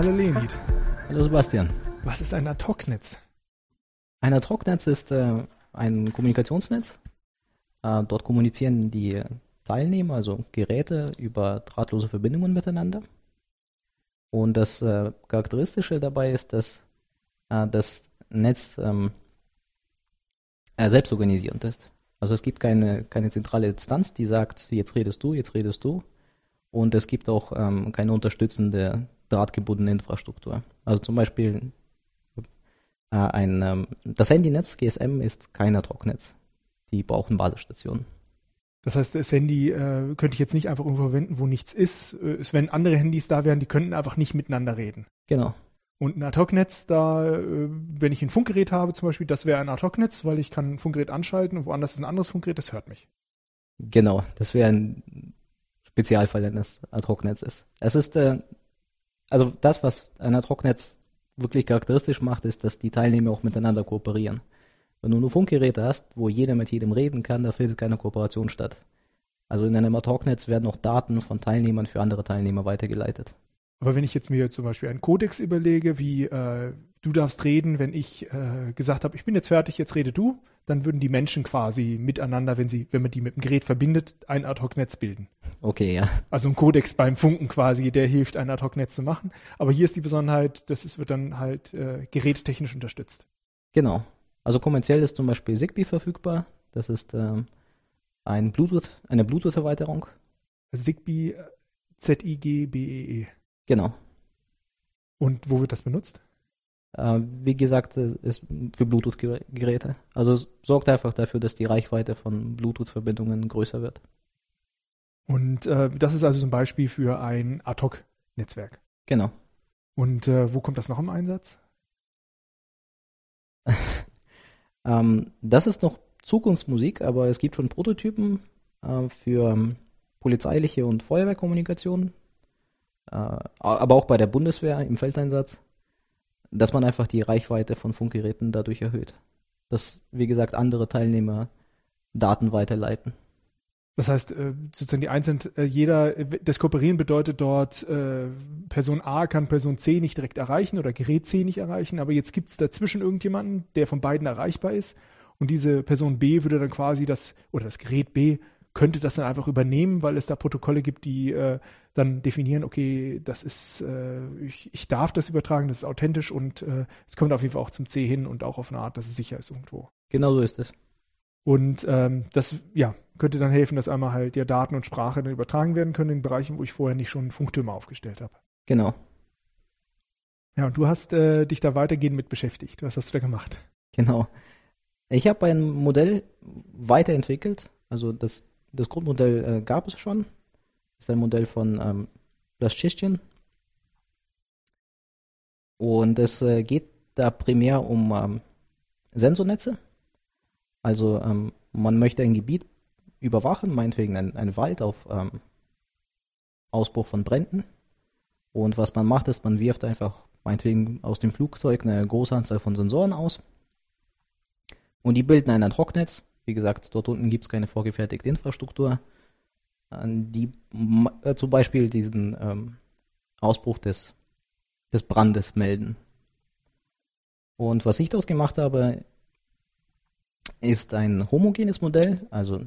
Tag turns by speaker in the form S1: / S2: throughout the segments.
S1: Hallo Leonid.
S2: Hallo Sebastian.
S1: Was ist ein Ad-Hoc-Netz?
S2: Ein Ad-Hoc-Netz ist äh, ein Kommunikationsnetz. Äh, dort kommunizieren die Teilnehmer, also Geräte, über drahtlose Verbindungen miteinander. Und das äh, Charakteristische dabei ist, dass äh, das Netz ähm, äh, selbstorganisierend ist. Also es gibt keine, keine zentrale Instanz, die sagt, jetzt redest du, jetzt redest du. Und es gibt auch ähm, keine unterstützende drahtgebundene Infrastruktur. Also zum Beispiel äh, ein, ähm, das Handynetz GSM ist kein Ad-Hoc-Netz. Die brauchen Basisstationen.
S1: Das heißt, das Handy äh, könnte ich jetzt nicht einfach irgendwo verwenden, wo nichts ist. Äh, wenn andere Handys da wären, die könnten einfach nicht miteinander reden.
S2: Genau.
S1: Und ein Ad-Hoc-Netz, da, äh, wenn ich ein Funkgerät habe zum Beispiel, das wäre ein Ad-Hoc-Netz, weil ich kann ein Funkgerät anschalten und woanders ist ein anderes Funkgerät, das hört mich.
S2: Genau, das wäre ein Spezialfall, wenn es Ad-Hoc-Netz ist. Es ist, äh, also das, was ein Ad-Hoc-Netz wirklich charakteristisch macht, ist, dass die Teilnehmer auch miteinander kooperieren. Wenn du nur Funkgeräte hast, wo jeder mit jedem reden kann, da findet keine Kooperation statt. Also in einem Ad-Hoc-Netz werden auch Daten von Teilnehmern für andere Teilnehmer weitergeleitet.
S1: Aber wenn ich jetzt mir zum Beispiel einen Kodex überlege, wie äh, du darfst reden, wenn ich äh, gesagt habe, ich bin jetzt fertig, jetzt rede du, dann würden die Menschen quasi miteinander, wenn sie, wenn man die mit dem Gerät verbindet, ein Ad-Hoc-Netz bilden.
S2: Okay, ja.
S1: Also ein Kodex beim Funken quasi, der hilft, ein Ad-Hoc-Netz zu machen. Aber hier ist die Besonderheit, das ist, wird dann halt äh, gerätetechnisch unterstützt.
S2: Genau. Also kommerziell ist zum Beispiel Zigbee verfügbar. Das ist ähm, ein Bluetooth, eine Bluetooth-Erweiterung.
S1: Zigbee, Z-I-G-B-E-E.
S2: -E. Genau.
S1: Und wo wird das benutzt?
S2: Äh, wie gesagt, ist für Bluetooth-Geräte. Also es sorgt einfach dafür, dass die Reichweite von Bluetooth-Verbindungen größer wird.
S1: Und äh, das ist also zum Beispiel für ein Ad-Hoc-Netzwerk.
S2: Genau.
S1: Und äh, wo kommt das noch im Einsatz?
S2: ähm, das ist noch Zukunftsmusik, aber es gibt schon Prototypen äh, für ähm, polizeiliche und Feuerwehrkommunikation aber auch bei der Bundeswehr im Feldeinsatz, dass man einfach die Reichweite von Funkgeräten dadurch erhöht. Dass, wie gesagt, andere Teilnehmer Daten weiterleiten.
S1: Das heißt, äh, sozusagen die einzelnen, äh, jeder, das Kooperieren bedeutet dort, Person A kann Person C nicht direkt erreichen oder Gerät C nicht erreichen, aber jetzt gibt es dazwischen irgendjemanden, der von beiden erreichbar ist und diese Person B würde dann quasi das, oder das Gerät B könnte das dann einfach übernehmen, weil es da Protokolle gibt, die äh, dann definieren, okay, das ist, äh, ich, ich darf das übertragen, das ist authentisch und äh, es kommt auf jeden Fall auch zum C hin und auch auf eine Art, dass es sicher ist irgendwo.
S2: Genau so ist es.
S1: Und ähm, das, ja, könnte dann helfen, dass einmal halt ja Daten und Sprache dann übertragen werden können in Bereichen, wo ich vorher nicht schon Funktürme aufgestellt habe.
S2: Genau.
S1: Ja, und du hast äh, dich da weitergehend mit beschäftigt. Was hast du da gemacht?
S2: Genau. Ich habe ein Modell weiterentwickelt. Also das das Grundmodell äh, gab es schon. Das ist ein Modell von ähm. Und es äh, geht da primär um ähm, Sensornetze. Also ähm, man möchte ein Gebiet überwachen, meinetwegen ein, ein Wald auf ähm, Ausbruch von Bränden. Und was man macht, ist, man wirft einfach meinetwegen aus dem Flugzeug eine große Anzahl von Sensoren aus. Und die bilden ein Ad-Hoc-Netz wie gesagt, dort unten gibt es keine vorgefertigte Infrastruktur, die äh, zum Beispiel diesen ähm, Ausbruch des, des Brandes melden. Und was ich dort gemacht habe, ist ein homogenes Modell, also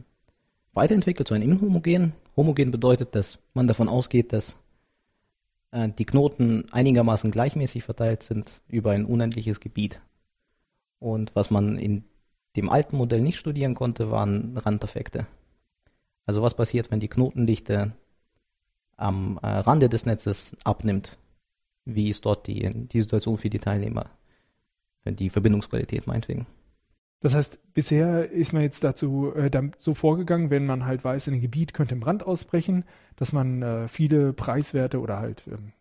S2: weiterentwickelt zu einem inhomogen. Homogen bedeutet, dass man davon ausgeht, dass äh, die Knoten einigermaßen gleichmäßig verteilt sind über ein unendliches Gebiet. Und was man in dem alten Modell nicht studieren konnte, waren Randeffekte. Also was passiert, wenn die Knotendichte am äh, Rande des Netzes abnimmt? Wie ist dort die, die Situation für die Teilnehmer? Die Verbindungsqualität meinetwegen.
S1: Das heißt, bisher ist man jetzt dazu äh, so vorgegangen, wenn man halt weiß, in einem Gebiet könnte ein Brand ausbrechen, dass man äh, viele Preiswerte oder halt ähm,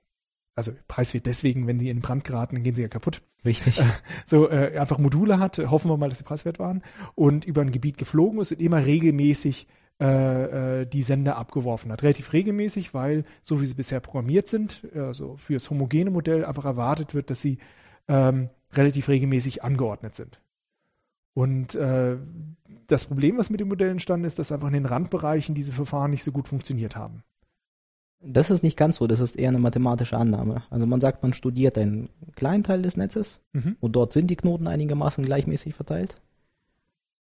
S1: also Preis wird deswegen, wenn die in Brand geraten, dann gehen sie ja kaputt.
S2: Richtig.
S1: So äh, einfach Module hat, hoffen wir mal, dass sie preiswert waren und über ein Gebiet geflogen ist und immer regelmäßig äh, äh, die Sender abgeworfen hat. Relativ regelmäßig, weil so wie sie bisher programmiert sind, also für das homogene Modell einfach erwartet wird, dass sie ähm, relativ regelmäßig angeordnet sind. Und äh, das Problem, was mit dem Modell entstanden ist, dass einfach in den Randbereichen diese Verfahren nicht so gut funktioniert haben.
S2: Das ist nicht ganz so, das ist eher eine mathematische Annahme. Also man sagt, man studiert einen kleinen Teil des Netzes
S1: Mhm.
S2: und dort sind die Knoten einigermaßen gleichmäßig verteilt.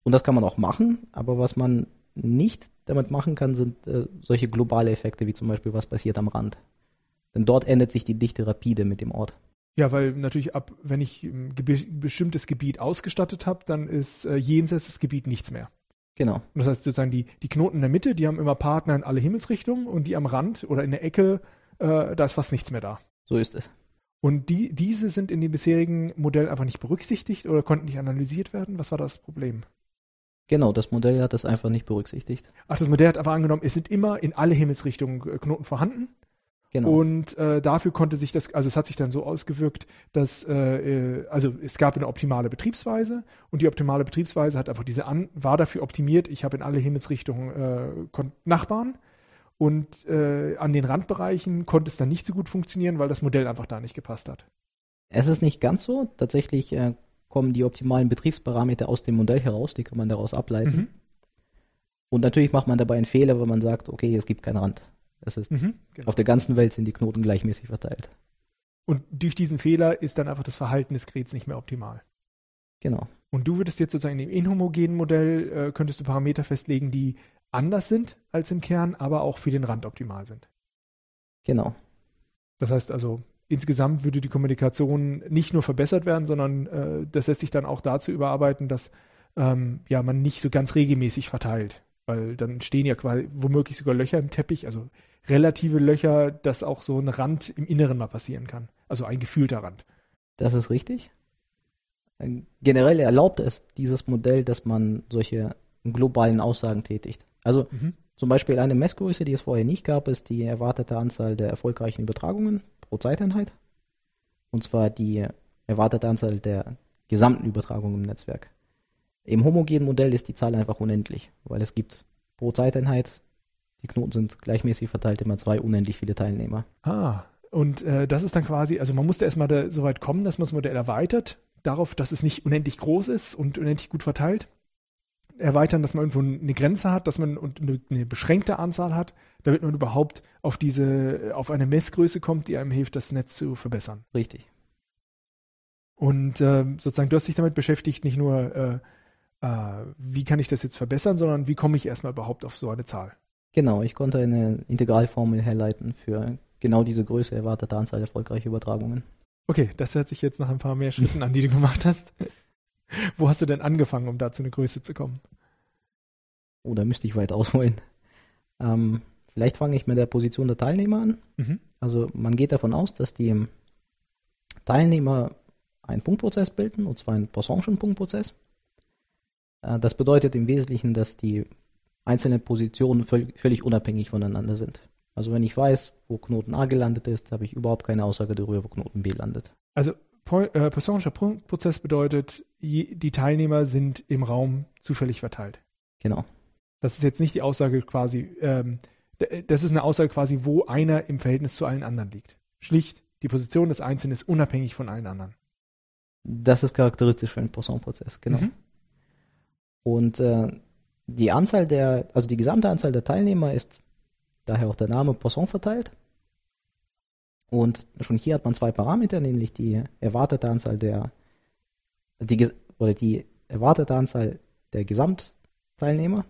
S2: Und das kann man auch machen, aber was man nicht damit machen kann, sind äh, solche globale Effekte, wie zum Beispiel, was passiert am Rand. Denn dort ändert sich die Dichte rapide mit dem Ort.
S1: Ja, weil natürlich ab, wenn ich ein bestimmtes Gebiet ausgestattet habe, dann ist äh, jenseits des Gebiet nichts mehr.
S2: Genau,
S1: Und das heißt sozusagen, die, die Knoten in der Mitte, die haben immer Partner in alle Himmelsrichtungen und die am Rand oder in der Ecke, äh, da ist fast nichts mehr da.
S2: so ist es.
S1: Und die, diese sind in dem bisherigen Modell einfach nicht berücksichtigt oder konnten nicht analysiert werden. Was war das Problem?
S2: Genau, das Modell hat das einfach nicht berücksichtigt.
S1: Ach, das Modell hat einfach angenommen, es sind immer in alle Himmelsrichtungen äh, Knoten vorhanden.
S2: Genau.
S1: Und äh, dafür konnte sich das, also es hat sich dann so ausgewirkt, dass, äh, äh, also es gab eine optimale Betriebsweise und die optimale Betriebsweise hat einfach diese an, war dafür optimiert, ich habe in alle Himmelsrichtungen äh, Nachbarn und äh, an den Randbereichen konnte es dann nicht so gut funktionieren, weil das Modell einfach da nicht gepasst hat.
S2: Es ist nicht ganz so. Tatsächlich äh, kommen die optimalen Betriebsparameter aus dem Modell heraus, die kann man daraus ableiten.
S1: Mhm.
S2: Und natürlich macht man dabei einen Fehler, wenn man sagt, okay, es gibt keinen Rand. Es ist,
S1: Mhm. Genau.
S2: auf der ganzen Welt sind die Knoten gleichmäßig verteilt.
S1: Und durch diesen Fehler ist dann einfach das Verhalten des Geräts nicht mehr optimal.
S2: Genau.
S1: Und du würdest jetzt sozusagen in dem inhomogenen Modell, äh, könntest du Parameter festlegen, die anders sind als im Kern, aber auch für den Rand optimal sind.
S2: Genau.
S1: Das heißt also, insgesamt würde die Kommunikation nicht nur verbessert werden, sondern äh, das lässt sich dann auch dazu überarbeiten, dass ähm, ja, man nicht so ganz regelmäßig verteilt. Weil dann entstehen ja quasi womöglich sogar Löcher im Teppich, also relative Löcher, dass auch so ein Rand im Inneren mal passieren kann. Also ein gefühlter Rand.
S2: Das ist richtig. Generell erlaubt es dieses Modell, dass man solche globalen Aussagen tätigt. Also
S1: Mhm.
S2: zum Beispiel eine Messgröße, die es vorher nicht gab, ist die erwartete Anzahl der erfolgreichen Übertragungen pro Zeiteinheit. Und zwar die erwartete Anzahl der gesamten Übertragungen im Netzwerk. Im homogenen Modell ist die Zahl einfach unendlich, weil es gibt pro Zeiteinheit, die Knoten sind gleichmäßig verteilt, immer zwei unendlich viele Teilnehmer.
S1: Ah, und äh, das ist dann quasi, also man musste erstmal da so weit kommen, dass man das Modell erweitert, darauf, dass es nicht unendlich groß ist und unendlich gut verteilt. Erweitern, dass man irgendwo eine Grenze hat, dass man und eine, eine beschränkte Anzahl hat, damit man überhaupt auf diese, auf eine Messgröße kommt, die einem hilft, das Netz zu verbessern.
S2: Richtig.
S1: Und ähm, sozusagen, du hast dich damit beschäftigt, nicht nur, äh, äh, wie kann ich das jetzt verbessern, sondern wie komme ich erstmal überhaupt auf so eine Zahl.
S2: Genau, ich konnte eine Integralformel herleiten für genau diese Größe erwartete Anzahl erfolgreicher Übertragungen.
S1: Okay, das hört sich jetzt nach ein paar mehr Schritten an, die du gemacht hast. Wo hast du denn angefangen, um da zu einer Größe zu kommen?
S2: Oh, da müsste ich weit ausholen. Ähm, vielleicht fange ich mit der Position der Teilnehmer an.
S1: Mhm.
S2: Also man geht davon aus, dass die Teilnehmer einen Punktprozess bilden, und zwar einen Poisson'schen Punktprozess. Äh, Das bedeutet im Wesentlichen, dass die einzelnen Positionen völ- völlig unabhängig voneinander sind. Also wenn ich weiß, wo Knoten A gelandet ist, habe ich überhaupt keine Aussage darüber, wo Knoten B landet.
S1: Also äh, Poisson'scher Punktprozess bedeutet, je, die Teilnehmer sind im Raum zufällig verteilt.
S2: Genau.
S1: Das ist jetzt nicht die Aussage quasi, ähm, das ist eine Aussage quasi, wo einer im Verhältnis zu allen anderen liegt. Schlicht, die Position des Einzelnen ist unabhängig von allen anderen.
S2: Das ist charakteristisch für einen Poisson-Prozess, genau.
S1: Mhm.
S2: Und äh, die Anzahl der, also die gesamte Anzahl der Teilnehmer ist daher auch der Name Poisson verteilt. Und schon hier hat man zwei Parameter, nämlich die erwartete Anzahl der, die, oder die erwartete Anzahl der Gesamtteilnehmer.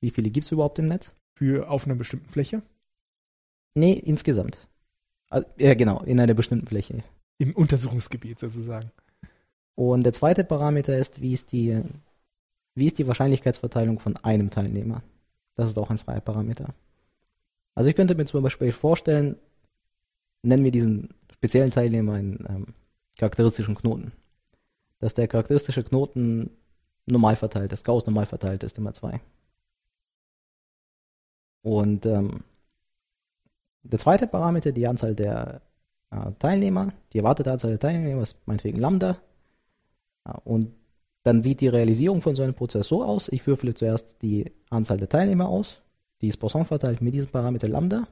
S2: Wie viele gibt es überhaupt im Netz?
S1: Für auf einer bestimmten Fläche.
S2: Nee, insgesamt. Also, ja, genau, in einer bestimmten Fläche.
S1: Im Untersuchungsgebiet sozusagen.
S2: Und der zweite Parameter ist, wie ist die, wie ist die Wahrscheinlichkeitsverteilung von einem Teilnehmer? Das ist auch ein freier Parameter. Also ich könnte mir zum Beispiel vorstellen, nennen wir diesen speziellen Teilnehmer einen ähm, charakteristischen Knoten. Dass der charakteristische Knoten normal verteilt ist, Gauss normal verteilt ist, immer zwei. Und ähm, der zweite Parameter, die Anzahl der äh, Teilnehmer, die erwartete Anzahl der Teilnehmer ist meinetwegen Lambda. Ja, und dann sieht die Realisierung von so einem Prozess so aus, ich würfele zuerst die Anzahl der Teilnehmer aus, die ist Poisson verteilt mit diesem Parameter Lambda.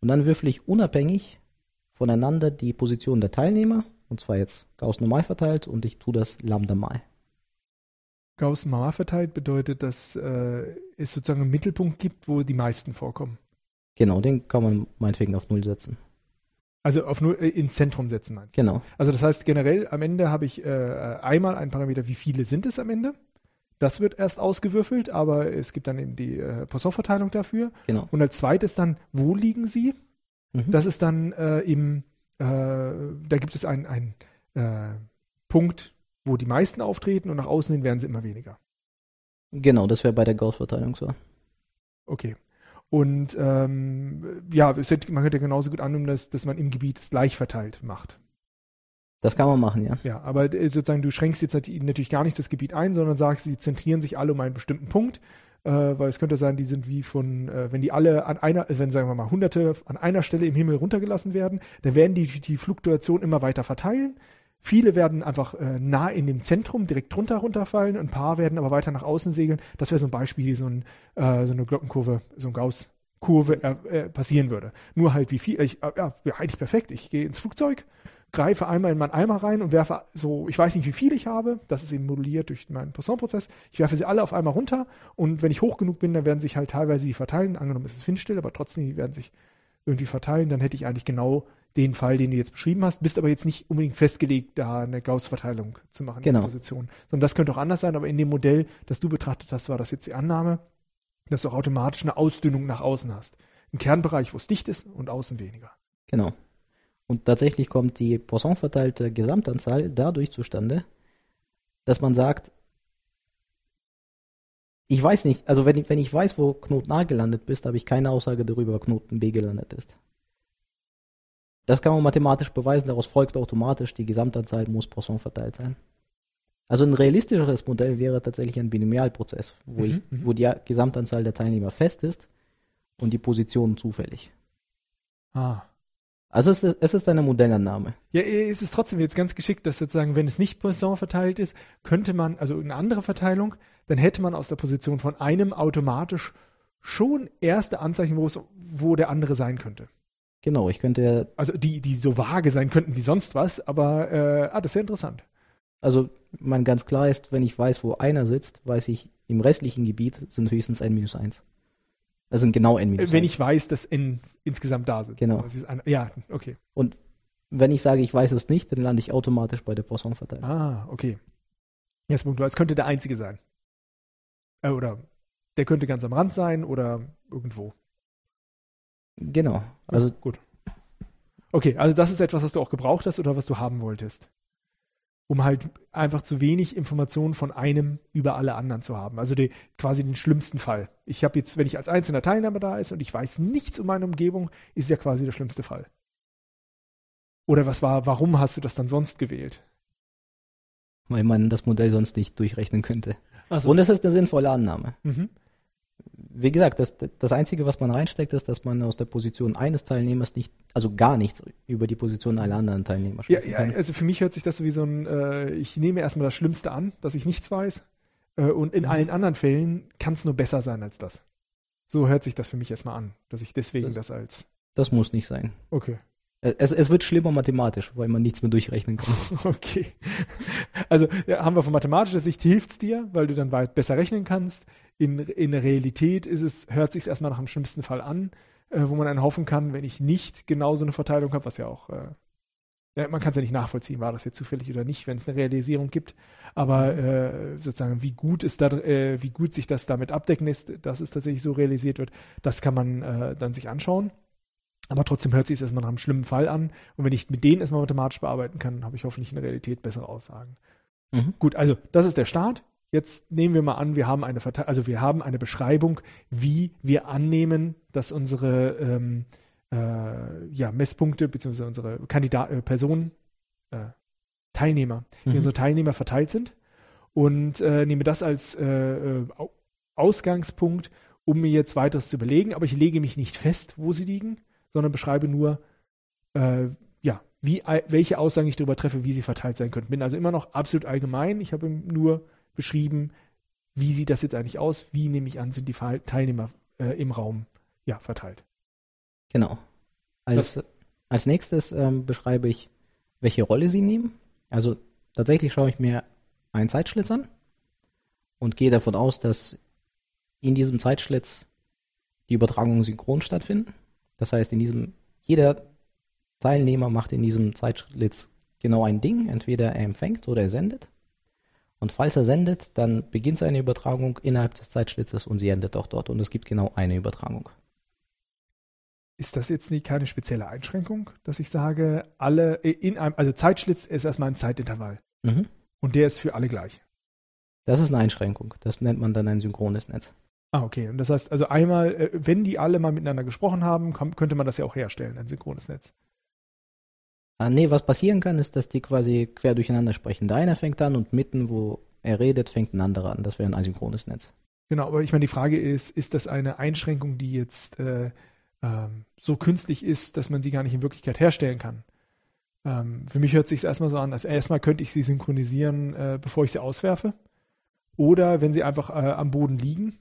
S2: Und dann würfele ich unabhängig voneinander die Position der Teilnehmer, und zwar jetzt Gauss normal verteilt, und ich tue das Lambda mal.
S1: Gauss normal verteilt bedeutet, dass äh, es sozusagen einen Mittelpunkt gibt, wo die meisten vorkommen.
S2: Genau, den kann man meinetwegen auf Null setzen.
S1: Also auf nur äh, ins Zentrum setzen meinst du?
S2: Genau.
S1: Also das heißt generell am Ende habe ich äh, einmal einen Parameter, wie viele sind es am Ende? Das wird erst ausgewürfelt, aber es gibt dann eben die äh, Poisson-Verteilung dafür.
S2: Genau.
S1: Und als zweites dann, wo liegen sie?
S2: Mhm.
S1: Das ist dann äh, im, äh, da gibt es einen, einen äh, Punkt, wo die meisten auftreten und nach außen hin werden sie immer weniger.
S2: genau, das wäre bei der Gauss-Verteilung so.
S1: Okay. Und ähm, ja, es hätte, man könnte genauso gut annehmen, dass, dass man im Gebiet es gleich verteilt macht.
S2: Das kann man machen, ja.
S1: Ja, aber äh, sozusagen du schränkst jetzt nat- natürlich gar nicht das Gebiet ein, sondern sagst, sie zentrieren sich alle um einen bestimmten Punkt, äh, weil es könnte sein, die sind wie von, äh, wenn die alle an einer, also wenn sagen wir mal Hunderte an einer Stelle im Himmel runtergelassen werden, dann werden die die Fluktuation immer weiter verteilen. Viele werden einfach äh, nah in dem Zentrum direkt drunter runterfallen, ein paar werden aber weiter nach außen segeln. Das wäre so ein Beispiel, wie so, ein, äh, so eine Glockenkurve, so ein Gauss-Kurve äh, äh, passieren würde. Nur halt wie viel, ich, äh, ja, ja, eigentlich perfekt. Ich gehe ins Flugzeug, greife einmal in meinen Eimer rein und werfe so, ich weiß nicht, wie viel ich habe, das ist eben moduliert durch meinen Poisson-Prozess. Ich werfe sie alle auf einmal runter und wenn ich hoch genug bin, dann werden sich halt teilweise die verteilen. Angenommen, es ist windstill, aber trotzdem, die werden sich irgendwie verteilen. Dann hätte ich eigentlich genau den Fall, den du jetzt beschrieben hast, bist aber jetzt nicht unbedingt festgelegt, da eine Gauss-Verteilung zu machen
S2: Genau.
S1: in der Position. Sondern das könnte auch anders sein, aber in dem Modell, das du betrachtet hast, war das jetzt die Annahme, dass du auch automatisch eine Ausdünnung nach außen hast. Ein Kernbereich, wo es dicht ist und außen weniger.
S2: Genau. Und tatsächlich kommt die Poisson-verteilte Gesamtanzahl dadurch zustande, dass man sagt, ich weiß nicht, also wenn ich, wenn ich weiß, wo Knoten A gelandet bist, habe ich keine Aussage darüber, wo Knoten B gelandet ist. Das kann man mathematisch beweisen, daraus folgt automatisch, die Gesamtanzahl muss Poisson verteilt sein. Also ein realistischeres Modell wäre tatsächlich ein Binomialprozess, wo,
S1: Mhm,
S2: ich,
S1: mhm.
S2: wo die Gesamtanzahl der Teilnehmer fest ist und die Positionen zufällig.
S1: Ah.
S2: Also es ist, es ist eine Modellannahme.
S1: Ja, es ist trotzdem jetzt ganz geschickt, dass sozusagen, wenn es nicht Poisson verteilt ist, könnte man, also eine andere Verteilung, dann hätte man aus der Position von einem automatisch schon erste Anzeichen, wo es, wo der andere sein könnte.
S2: Genau, ich könnte,
S1: Also die, die so vage sein könnten wie sonst was, aber äh, ah, das ist ja interessant.
S2: also man ganz klar ist, wenn ich weiß, wo einer sitzt, weiß ich, im restlichen Gebiet sind höchstens n minus 1. Das sind genau n minus
S1: Wenn
S2: 1.
S1: ich weiß, dass N insgesamt da sind.
S2: Genau.
S1: Das ist ein, ja, okay.
S2: Wenn ich sage, ich weiß es nicht, dann lande ich automatisch bei der Poisson-Verteilung.
S1: Ah, okay. Jetzt Punkt, es könnte der Einzige sein. Äh, oder der könnte ganz am Rand sein oder irgendwo.
S2: Genau. Also
S1: ja, gut. Okay, also das ist etwas, was du auch gebraucht hast oder was du haben wolltest. Um halt einfach zu wenig Informationen von einem über alle anderen zu haben. Also die, quasi den schlimmsten Fall. Ich habe jetzt, wenn ich als einzelner Teilnehmer da ist und ich weiß nichts um meine Umgebung, ist ja quasi der schlimmste Fall. Oder was war, warum hast du das dann sonst gewählt?
S2: weil man das Modell sonst nicht durchrechnen könnte.
S1: Also,
S2: Und es ist eine sinnvolle Annahme.
S1: mhm.
S2: Wie gesagt, das, das Einzige, was man reinsteckt, ist, dass man aus der Position eines Teilnehmers nicht, also gar nichts über die Position aller anderen Teilnehmer
S1: Ja,
S2: schließen
S1: ja,
S2: kann.
S1: also für mich hört sich das so wie so ein, äh, ich nehme erstmal das Schlimmste an, dass ich nichts weiß. Äh, und in
S2: Mhm.
S1: allen anderen Fällen kann es nur besser sein als das. So hört sich das für mich erstmal an, dass ich deswegen
S2: Das-
S1: das, als.
S2: Das muss nicht sein.
S1: Okay.
S2: Es, es wird schlimmer mathematisch, weil man nichts mehr durchrechnen kann.
S1: Okay. Also ja, haben wir von mathematischer Sicht hilft es dir, weil du dann weit besser rechnen kannst. In, in der Realität ist es, hört sich erstmal nach dem schlimmsten Fall an, äh, wo man dann hoffen kann, wenn ich nicht genau so eine Verteilung habe, was ja auch, äh, ja, man kann es ja nicht nachvollziehen, war das jetzt zufällig oder nicht, wenn es eine Realisierung gibt. Aber äh, sozusagen, wie gut ist da, äh, wie gut sich das damit abdecken ist, dass es tatsächlich so realisiert wird, das kann man äh, dann sich anschauen. Aber trotzdem hört sich es erstmal nach einem schlimmen Fall an. Und wenn ich mit denen erstmal mathematisch bearbeiten kann, habe ich hoffentlich in der Realität bessere Aussagen.
S2: Mhm.
S1: Gut, also das ist der Start. Jetzt nehmen wir mal an, wir haben eine Verte also wir haben eine Beschreibung, wie wir annehmen, dass unsere ähm, äh, ja, Messpunkte bzw. unsere Kandidat äh, Personen, äh, Teilnehmer, wie
S2: Mhm.
S1: unsere Teilnehmer verteilt sind und äh, nehme das als äh, äh, Au- Ausgangspunkt, um mir jetzt weiteres zu überlegen. Aber ich lege mich nicht fest, wo sie liegen, sondern beschreibe nur, äh, ja, wie, welche Aussagen ich darüber treffe, wie sie verteilt sein könnten. Bin also immer noch absolut allgemein. Ich habe nur beschrieben, wie sieht das jetzt eigentlich aus? Wie nehme ich an, sind die Teilnehmer äh, im Raum ja, verteilt?
S2: Genau. Als, als nächstes ähm, beschreibe ich, welche Rolle sie nehmen. Also tatsächlich schaue ich mir einen Zeitschlitz an und gehe davon aus, dass in diesem Zeitschlitz die Übertragungen synchron stattfinden. Das heißt, in diesem, jeder Teilnehmer macht in diesem Zeitschlitz genau ein Ding. Entweder er empfängt oder er sendet. Und falls er sendet, dann beginnt seine Übertragung innerhalb des Zeitschlitzes und sie endet auch dort. Und es gibt genau eine Übertragung.
S1: Ist das jetzt nicht keine spezielle Einschränkung, dass ich sage, alle in einem, also Zeitschlitz ist erstmal ein Zeitintervall.
S2: Mhm.
S1: Und der ist für alle gleich.
S2: Das ist eine Einschränkung. Das nennt man dann ein synchrones Netz.
S1: Ah, okay. Und das heißt, also einmal, äh, wenn die alle mal miteinander gesprochen haben, könnte man das ja auch herstellen, ein synchrones Netz.
S2: Ah, nee, was passieren kann, ist, dass die quasi quer durcheinander sprechen. Der eine fängt an und mitten, wo er redet, fängt ein anderer an. Das wäre ein asynchrones Netz.
S1: Genau, aber ich meine, die Frage ist, ist das eine Einschränkung, die jetzt äh, ähm, so künstlich ist, dass man sie gar nicht in Wirklichkeit herstellen kann? Ähm, für mich hört sich erstmal so an, als erstmal könnte ich sie synchronisieren, äh, bevor ich sie auswerfe. Oder wenn sie einfach äh, am Boden liegen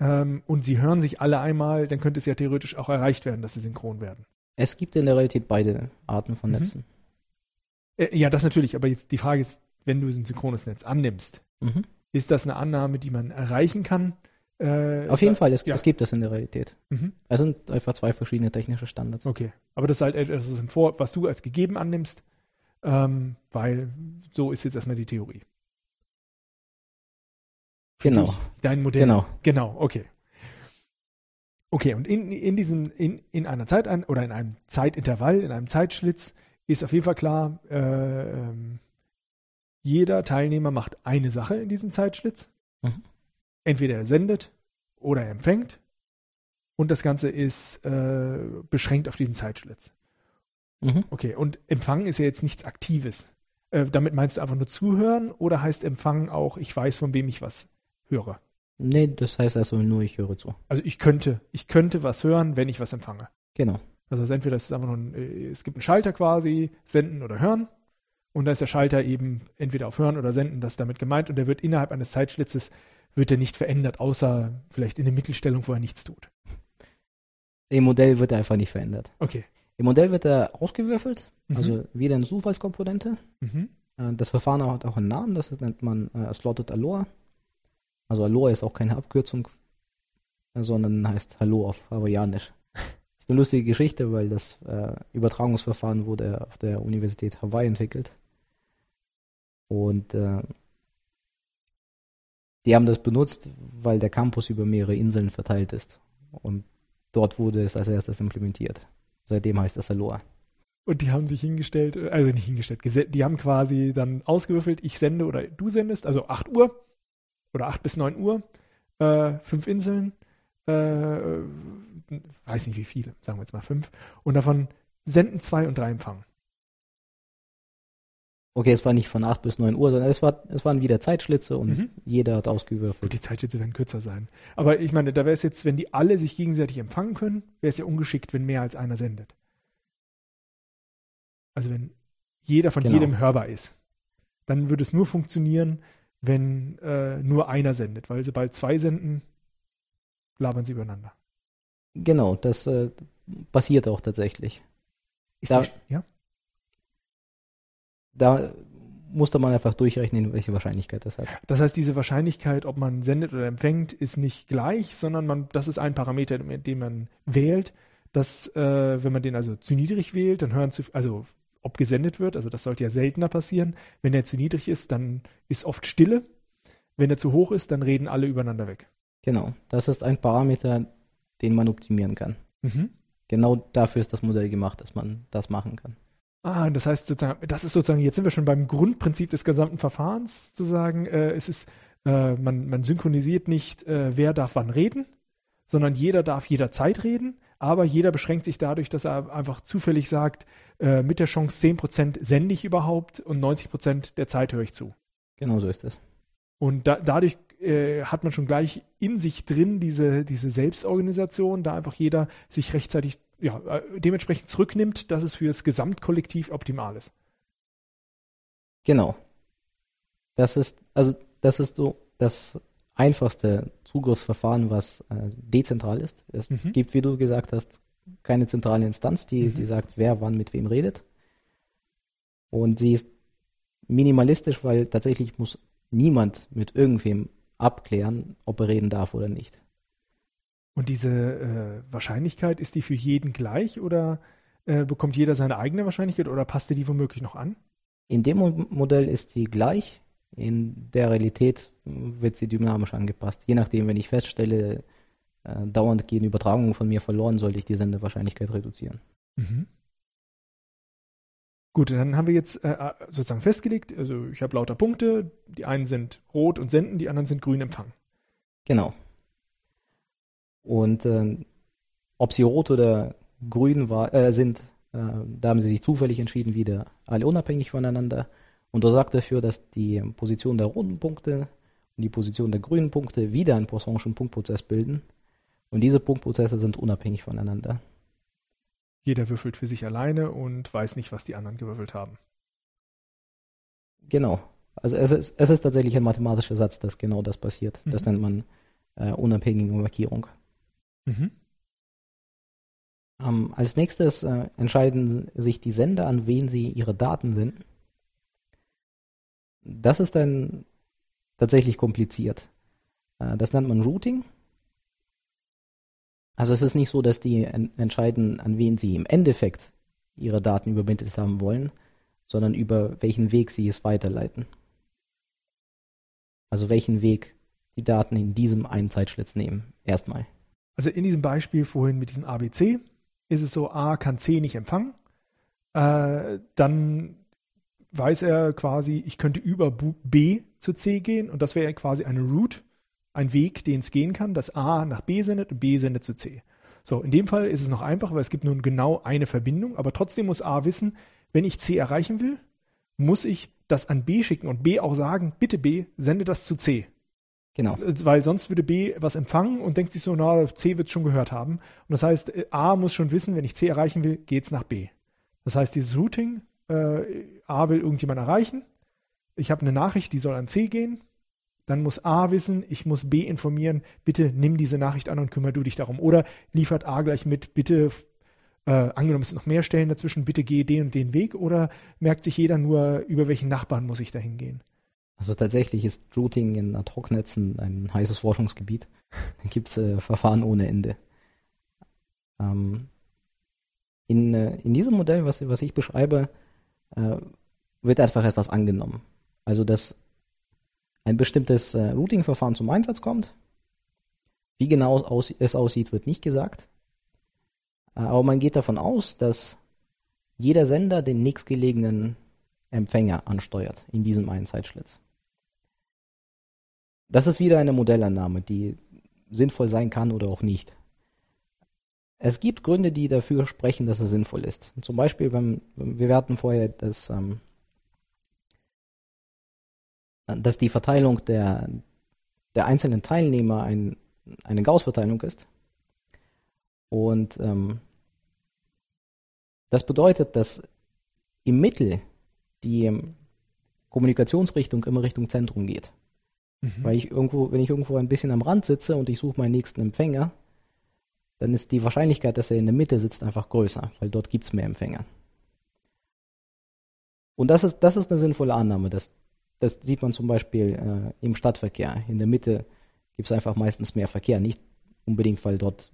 S1: ähm, und sie hören sich alle einmal, dann könnte es ja theoretisch auch erreicht werden, dass sie synchron werden.
S2: Es gibt in der Realität beide Arten von mhm. Netzen.
S1: Äh, ja, das natürlich, aber jetzt die Frage ist, wenn du ein synchrones Netz annimmst, mhm. ist das eine Annahme, die man erreichen kann?
S2: Äh, Auf jeden Fall, es, ja. es, gibt das in der Realität. Mhm. Es sind einfach zwei verschiedene technische Standards.
S1: Okay, aber das ist halt etwas, was du als gegeben annimmst, ähm, weil so ist jetzt erstmal die Theorie.
S2: Genau. Dich,
S1: dein Modell.
S2: Genau.
S1: Genau, okay. Okay, und in, in diesem, in, in einer Zeit ein, oder in einem Zeitintervall, in einem Zeitschlitz ist auf jeden Fall klar, äh, ähm, jeder Teilnehmer macht eine Sache in diesem Zeitschlitz. Mhm. Entweder er sendet oder er empfängt. Und das Ganze ist äh, beschränkt auf diesen Zeitschlitz. Mhm. Okay, und Empfangen ist ja jetzt nichts Aktives. Äh, damit meinst du einfach nur zuhören oder heißt Empfangen auch, ich weiß, von wem ich was höre?
S2: Nee, das heißt also nur, ich höre zu.
S1: Also ich könnte, ich könnte was hören, wenn ich was empfange.
S2: Genau.
S1: Also entweder ist es einfach nur ein, äh, es gibt einen Schalter quasi, senden oder hören. Und da ist der Schalter eben entweder auf Hören oder Senden, das ist damit gemeint. Und der wird innerhalb eines Zeitschlitzes, wird er nicht verändert, außer vielleicht in der Mittelstellung, wo er nichts tut.
S2: Im Modell wird er einfach nicht verändert.
S1: Okay.
S2: Im Modell wird er ausgewürfelt, mhm. also wieder eine Zufallskomponente. Mhm. Äh, das Verfahren hat auch einen Namen, das nennt man äh, Slotted Aloha. Also Aloha ist auch keine Abkürzung, sondern heißt Hallo auf Hawaiianisch. Das ist eine lustige Geschichte, weil das äh, Übertragungsverfahren wurde auf der Universität Hawaii entwickelt. Und äh, die haben das benutzt, weil der Campus über mehrere Inseln verteilt ist. Und dort wurde es als erstes implementiert. Seitdem heißt das Aloha.
S1: Und die haben sich hingestellt, äh, also nicht hingestellt, die haben quasi dann ausgewürfelt, ich sende oder du sendest, also 8 Uhr oder 8 bis 9 Uhr, äh, fünf Inseln, äh, weiß nicht wie viele, sagen wir jetzt mal fünf, und davon senden zwei und drei empfangen.
S2: Okay, es war nicht von 8 bis 9 Uhr, sondern es, war, es waren wieder Zeitschlitze und mhm. jeder hat ausgewürfelt. Gut,
S1: die Zeitschlitze werden kürzer sein. Aber ich meine, da wäre es jetzt, wenn die alle sich gegenseitig empfangen können, wäre es ja ungeschickt, wenn mehr als einer sendet. Also wenn jeder von genau. jedem hörbar ist. Dann würde es nur funktionieren, wenn äh, nur einer sendet, weil sobald zwei senden, labern sie übereinander.
S2: Genau, das äh, passiert auch tatsächlich.
S1: Ist da, die, ja?
S2: da musste man einfach durchrechnen, welche Wahrscheinlichkeit das hat.
S1: Das heißt, diese Wahrscheinlichkeit, ob man sendet oder empfängt, ist nicht gleich, sondern man, das ist ein Parameter, den man wählt. Dass, äh, wenn man den also zu niedrig wählt, dann hören zu, also ob gesendet wird. Also das sollte ja seltener passieren. Wenn er zu niedrig ist, dann ist oft Stille. Wenn er zu hoch ist, dann reden alle übereinander weg.
S2: Genau, das ist ein Parameter, den man optimieren kann. Mhm. Genau dafür ist das Modell gemacht, dass man das machen kann.
S1: Ah, das heißt sozusagen, das ist sozusagen, jetzt sind wir schon beim Grundprinzip des gesamten Verfahrens, zu sagen, äh, es ist, äh, man, man synchronisiert nicht, äh, wer darf wann reden, sondern jeder darf jederzeit reden, aber jeder beschränkt sich dadurch, dass er einfach zufällig sagt, äh, mit der Chance 10% sende ich überhaupt und 90% der Zeit höre ich zu.
S2: Genau so ist es.
S1: Und da, dadurch äh, hat man schon gleich in sich drin diese, diese Selbstorganisation, da einfach jeder sich rechtzeitig ja, äh, dementsprechend zurücknimmt, dass es für das Gesamtkollektiv optimal ist.
S2: Genau. Das ist, also das ist so das einfachste Zugriffsverfahren, was äh, dezentral ist. Es mhm. gibt, wie du gesagt hast, keine zentrale Instanz, die, mhm. die sagt, wer wann mit wem redet. Und sie ist minimalistisch, weil tatsächlich muss niemand mit irgendwem abklären, ob er reden darf oder nicht.
S1: Und diese äh, Wahrscheinlichkeit, ist die für jeden gleich oder äh, bekommt jeder seine eigene Wahrscheinlichkeit oder passt die womöglich noch an?
S2: In dem Mo Modell ist sie gleich. In der Realität wird sie dynamisch angepasst. Je nachdem, wenn ich feststelle, äh, dauernd gehen Übertragungen von mir verloren, sollte ich die Sendewahrscheinlichkeit reduzieren. Mhm.
S1: Gut, dann haben wir jetzt äh, äh, sozusagen festgelegt, also ich habe lauter Punkte, die einen sind rot und senden, die anderen sind grün empfangen.
S2: Genau. Und äh, ob sie rot oder grün war, äh, sind, äh, da haben sie sich zufällig entschieden, wieder alle unabhängig voneinander. Und das sorgt dafür, dass die Position der roten Punkte und die Position der grünen Punkte wieder einen Poisson'schen Punktprozess bilden. Und diese Punktprozesse sind unabhängig voneinander.
S1: Jeder würfelt für sich alleine und weiß nicht, was die anderen gewürfelt haben.
S2: Genau. Also es ist, es ist tatsächlich ein mathematischer Satz, dass genau das passiert. Mhm. Das nennt man äh, unabhängige Markierung. Mhm. Ähm, als nächstes äh, entscheiden sich die Sender, an wen sie ihre Daten senden. Das ist dann tatsächlich kompliziert. Äh, das nennt man Routing. Also es ist nicht so, dass die entscheiden, an wen sie im Endeffekt ihre Daten übermittelt haben wollen, sondern über welchen Weg sie es weiterleiten. Also welchen Weg die Daten in diesem einen Zeitschlitz nehmen. Erstmal.
S1: Also in diesem Beispiel vorhin mit diesem ABC ist es so, A kann C nicht empfangen. Äh, dann weiß er quasi, ich könnte über B zu C gehen und das wäre quasi eine Route ein Weg, den es gehen kann, dass A nach B sendet und B sendet zu C. So, in dem Fall ist es noch einfach, weil es gibt nun genau eine Verbindung, aber trotzdem muss A wissen, wenn ich C erreichen will, muss ich das an B schicken und B auch sagen, bitte B, sende das zu C. Genau. Weil sonst würde B was empfangen und denkt sich so, na, C wird es schon gehört haben. Und das heißt, A muss schon wissen, wenn ich C erreichen will, geht es nach B. Das heißt, dieses Routing, äh, A will irgendjemand erreichen. Ich habe eine Nachricht, die soll an C gehen dann muss A wissen, ich muss B informieren, bitte nimm diese Nachricht an und kümmere du dich darum. Oder liefert A gleich mit, bitte, äh, angenommen es sind noch mehr Stellen dazwischen, bitte gehe den und den Weg. Oder merkt sich jeder nur, über welchen Nachbarn muss ich dahin gehen?
S2: Also tatsächlich ist Routing in Ad-Hoc-Netzen ein heißes Forschungsgebiet. Da gibt es äh, Verfahren ohne Ende. Ähm, in, äh, in diesem Modell, was, was ich beschreibe, äh, wird einfach etwas angenommen. Also das ein bestimmtes äh, Routing-Verfahren zum Einsatz kommt. Wie genau aus, es aussieht, wird nicht gesagt. Äh, aber man geht davon aus, dass jeder Sender den nächstgelegenen Empfänger ansteuert in diesem einen Zeitschlitz. Das ist wieder eine Modellannahme, die sinnvoll sein kann oder auch nicht. Es gibt Gründe, die dafür sprechen, dass es sinnvoll ist. Zum Beispiel, wenn, wir hatten vorher das ähm, dass die Verteilung der, der einzelnen Teilnehmer ein, eine Gauss-Verteilung ist. Und ähm, das bedeutet, dass im Mittel die Kommunikationsrichtung immer Richtung Zentrum geht. Mhm. Weil ich irgendwo, wenn ich irgendwo ein bisschen am Rand sitze und ich suche meinen nächsten Empfänger, dann ist die Wahrscheinlichkeit, dass er in der Mitte sitzt, einfach größer, weil dort gibt es mehr Empfänger. Und das ist, das ist eine sinnvolle Annahme, dass das sieht man zum Beispiel äh, im Stadtverkehr. In der Mitte gibt es einfach meistens mehr Verkehr. Nicht unbedingt, weil dort,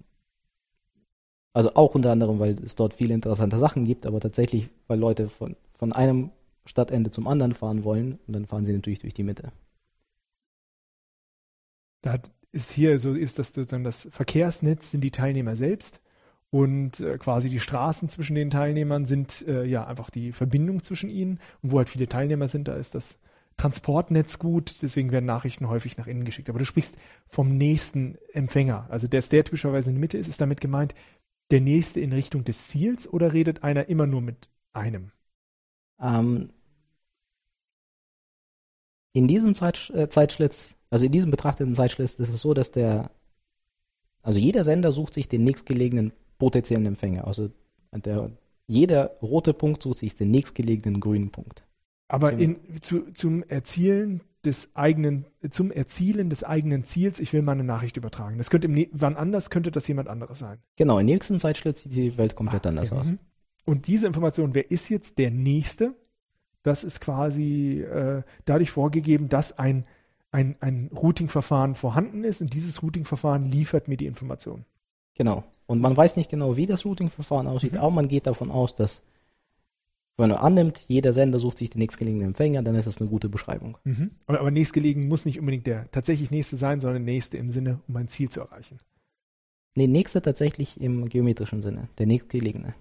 S2: also auch unter anderem, weil es dort viele interessante Sachen gibt, aber tatsächlich, weil Leute von, von einem Stadtende zum anderen fahren wollen und dann fahren sie natürlich durch die Mitte.
S1: Da ist hier so, ist das sozusagen das Verkehrsnetz sind die Teilnehmer selbst und äh, quasi die Straßen zwischen den Teilnehmern sind äh, ja einfach die Verbindung zwischen ihnen und wo halt viele Teilnehmer sind, da ist das Transportnetz gut, deswegen werden Nachrichten häufig nach innen geschickt. Aber du sprichst vom nächsten Empfänger. Also der, der typischerweise in der Mitte ist, ist damit gemeint, der nächste in Richtung des Ziels oder redet einer immer nur mit einem? Ähm,
S2: in diesem Zeit, äh, Zeitschlitz, also in diesem betrachteten Zeitschlitz ist es so, dass der, also jeder Sender sucht sich den nächstgelegenen potenziellen Empfänger. Also der, jeder rote Punkt sucht sich den nächstgelegenen grünen Punkt.
S1: Aber in, zu, zum Erzielen des eigenen, zum Erzielen des eigenen Ziels, ich will meine Nachricht übertragen. Das könnte im, wann anders könnte das jemand anderes sein.
S2: Genau, im nächsten Zeitschritt sieht die Welt komplett ah, anders okay. aus. Mhm.
S1: Und diese Information, wer ist jetzt der Nächste? Das ist quasi äh, dadurch vorgegeben, dass ein, ein, ein Routing-Verfahren vorhanden ist und dieses Routing-Verfahren liefert mir die Information.
S2: Genau. Und man weiß nicht genau, wie das Routing-Verfahren aussieht,
S1: Mhm.
S2: aber man geht davon aus, dass, wenn man annimmt, jeder Sender sucht sich den nächstgelegenen Empfänger, dann ist das eine gute Beschreibung.
S1: Mhm. Aber, nächstgelegen muss nicht unbedingt der tatsächlich nächste sein, sondern nächste im Sinne, um ein Ziel zu erreichen.
S2: Nee, nächster tatsächlich im geometrischen Sinne, der nächstgelegene.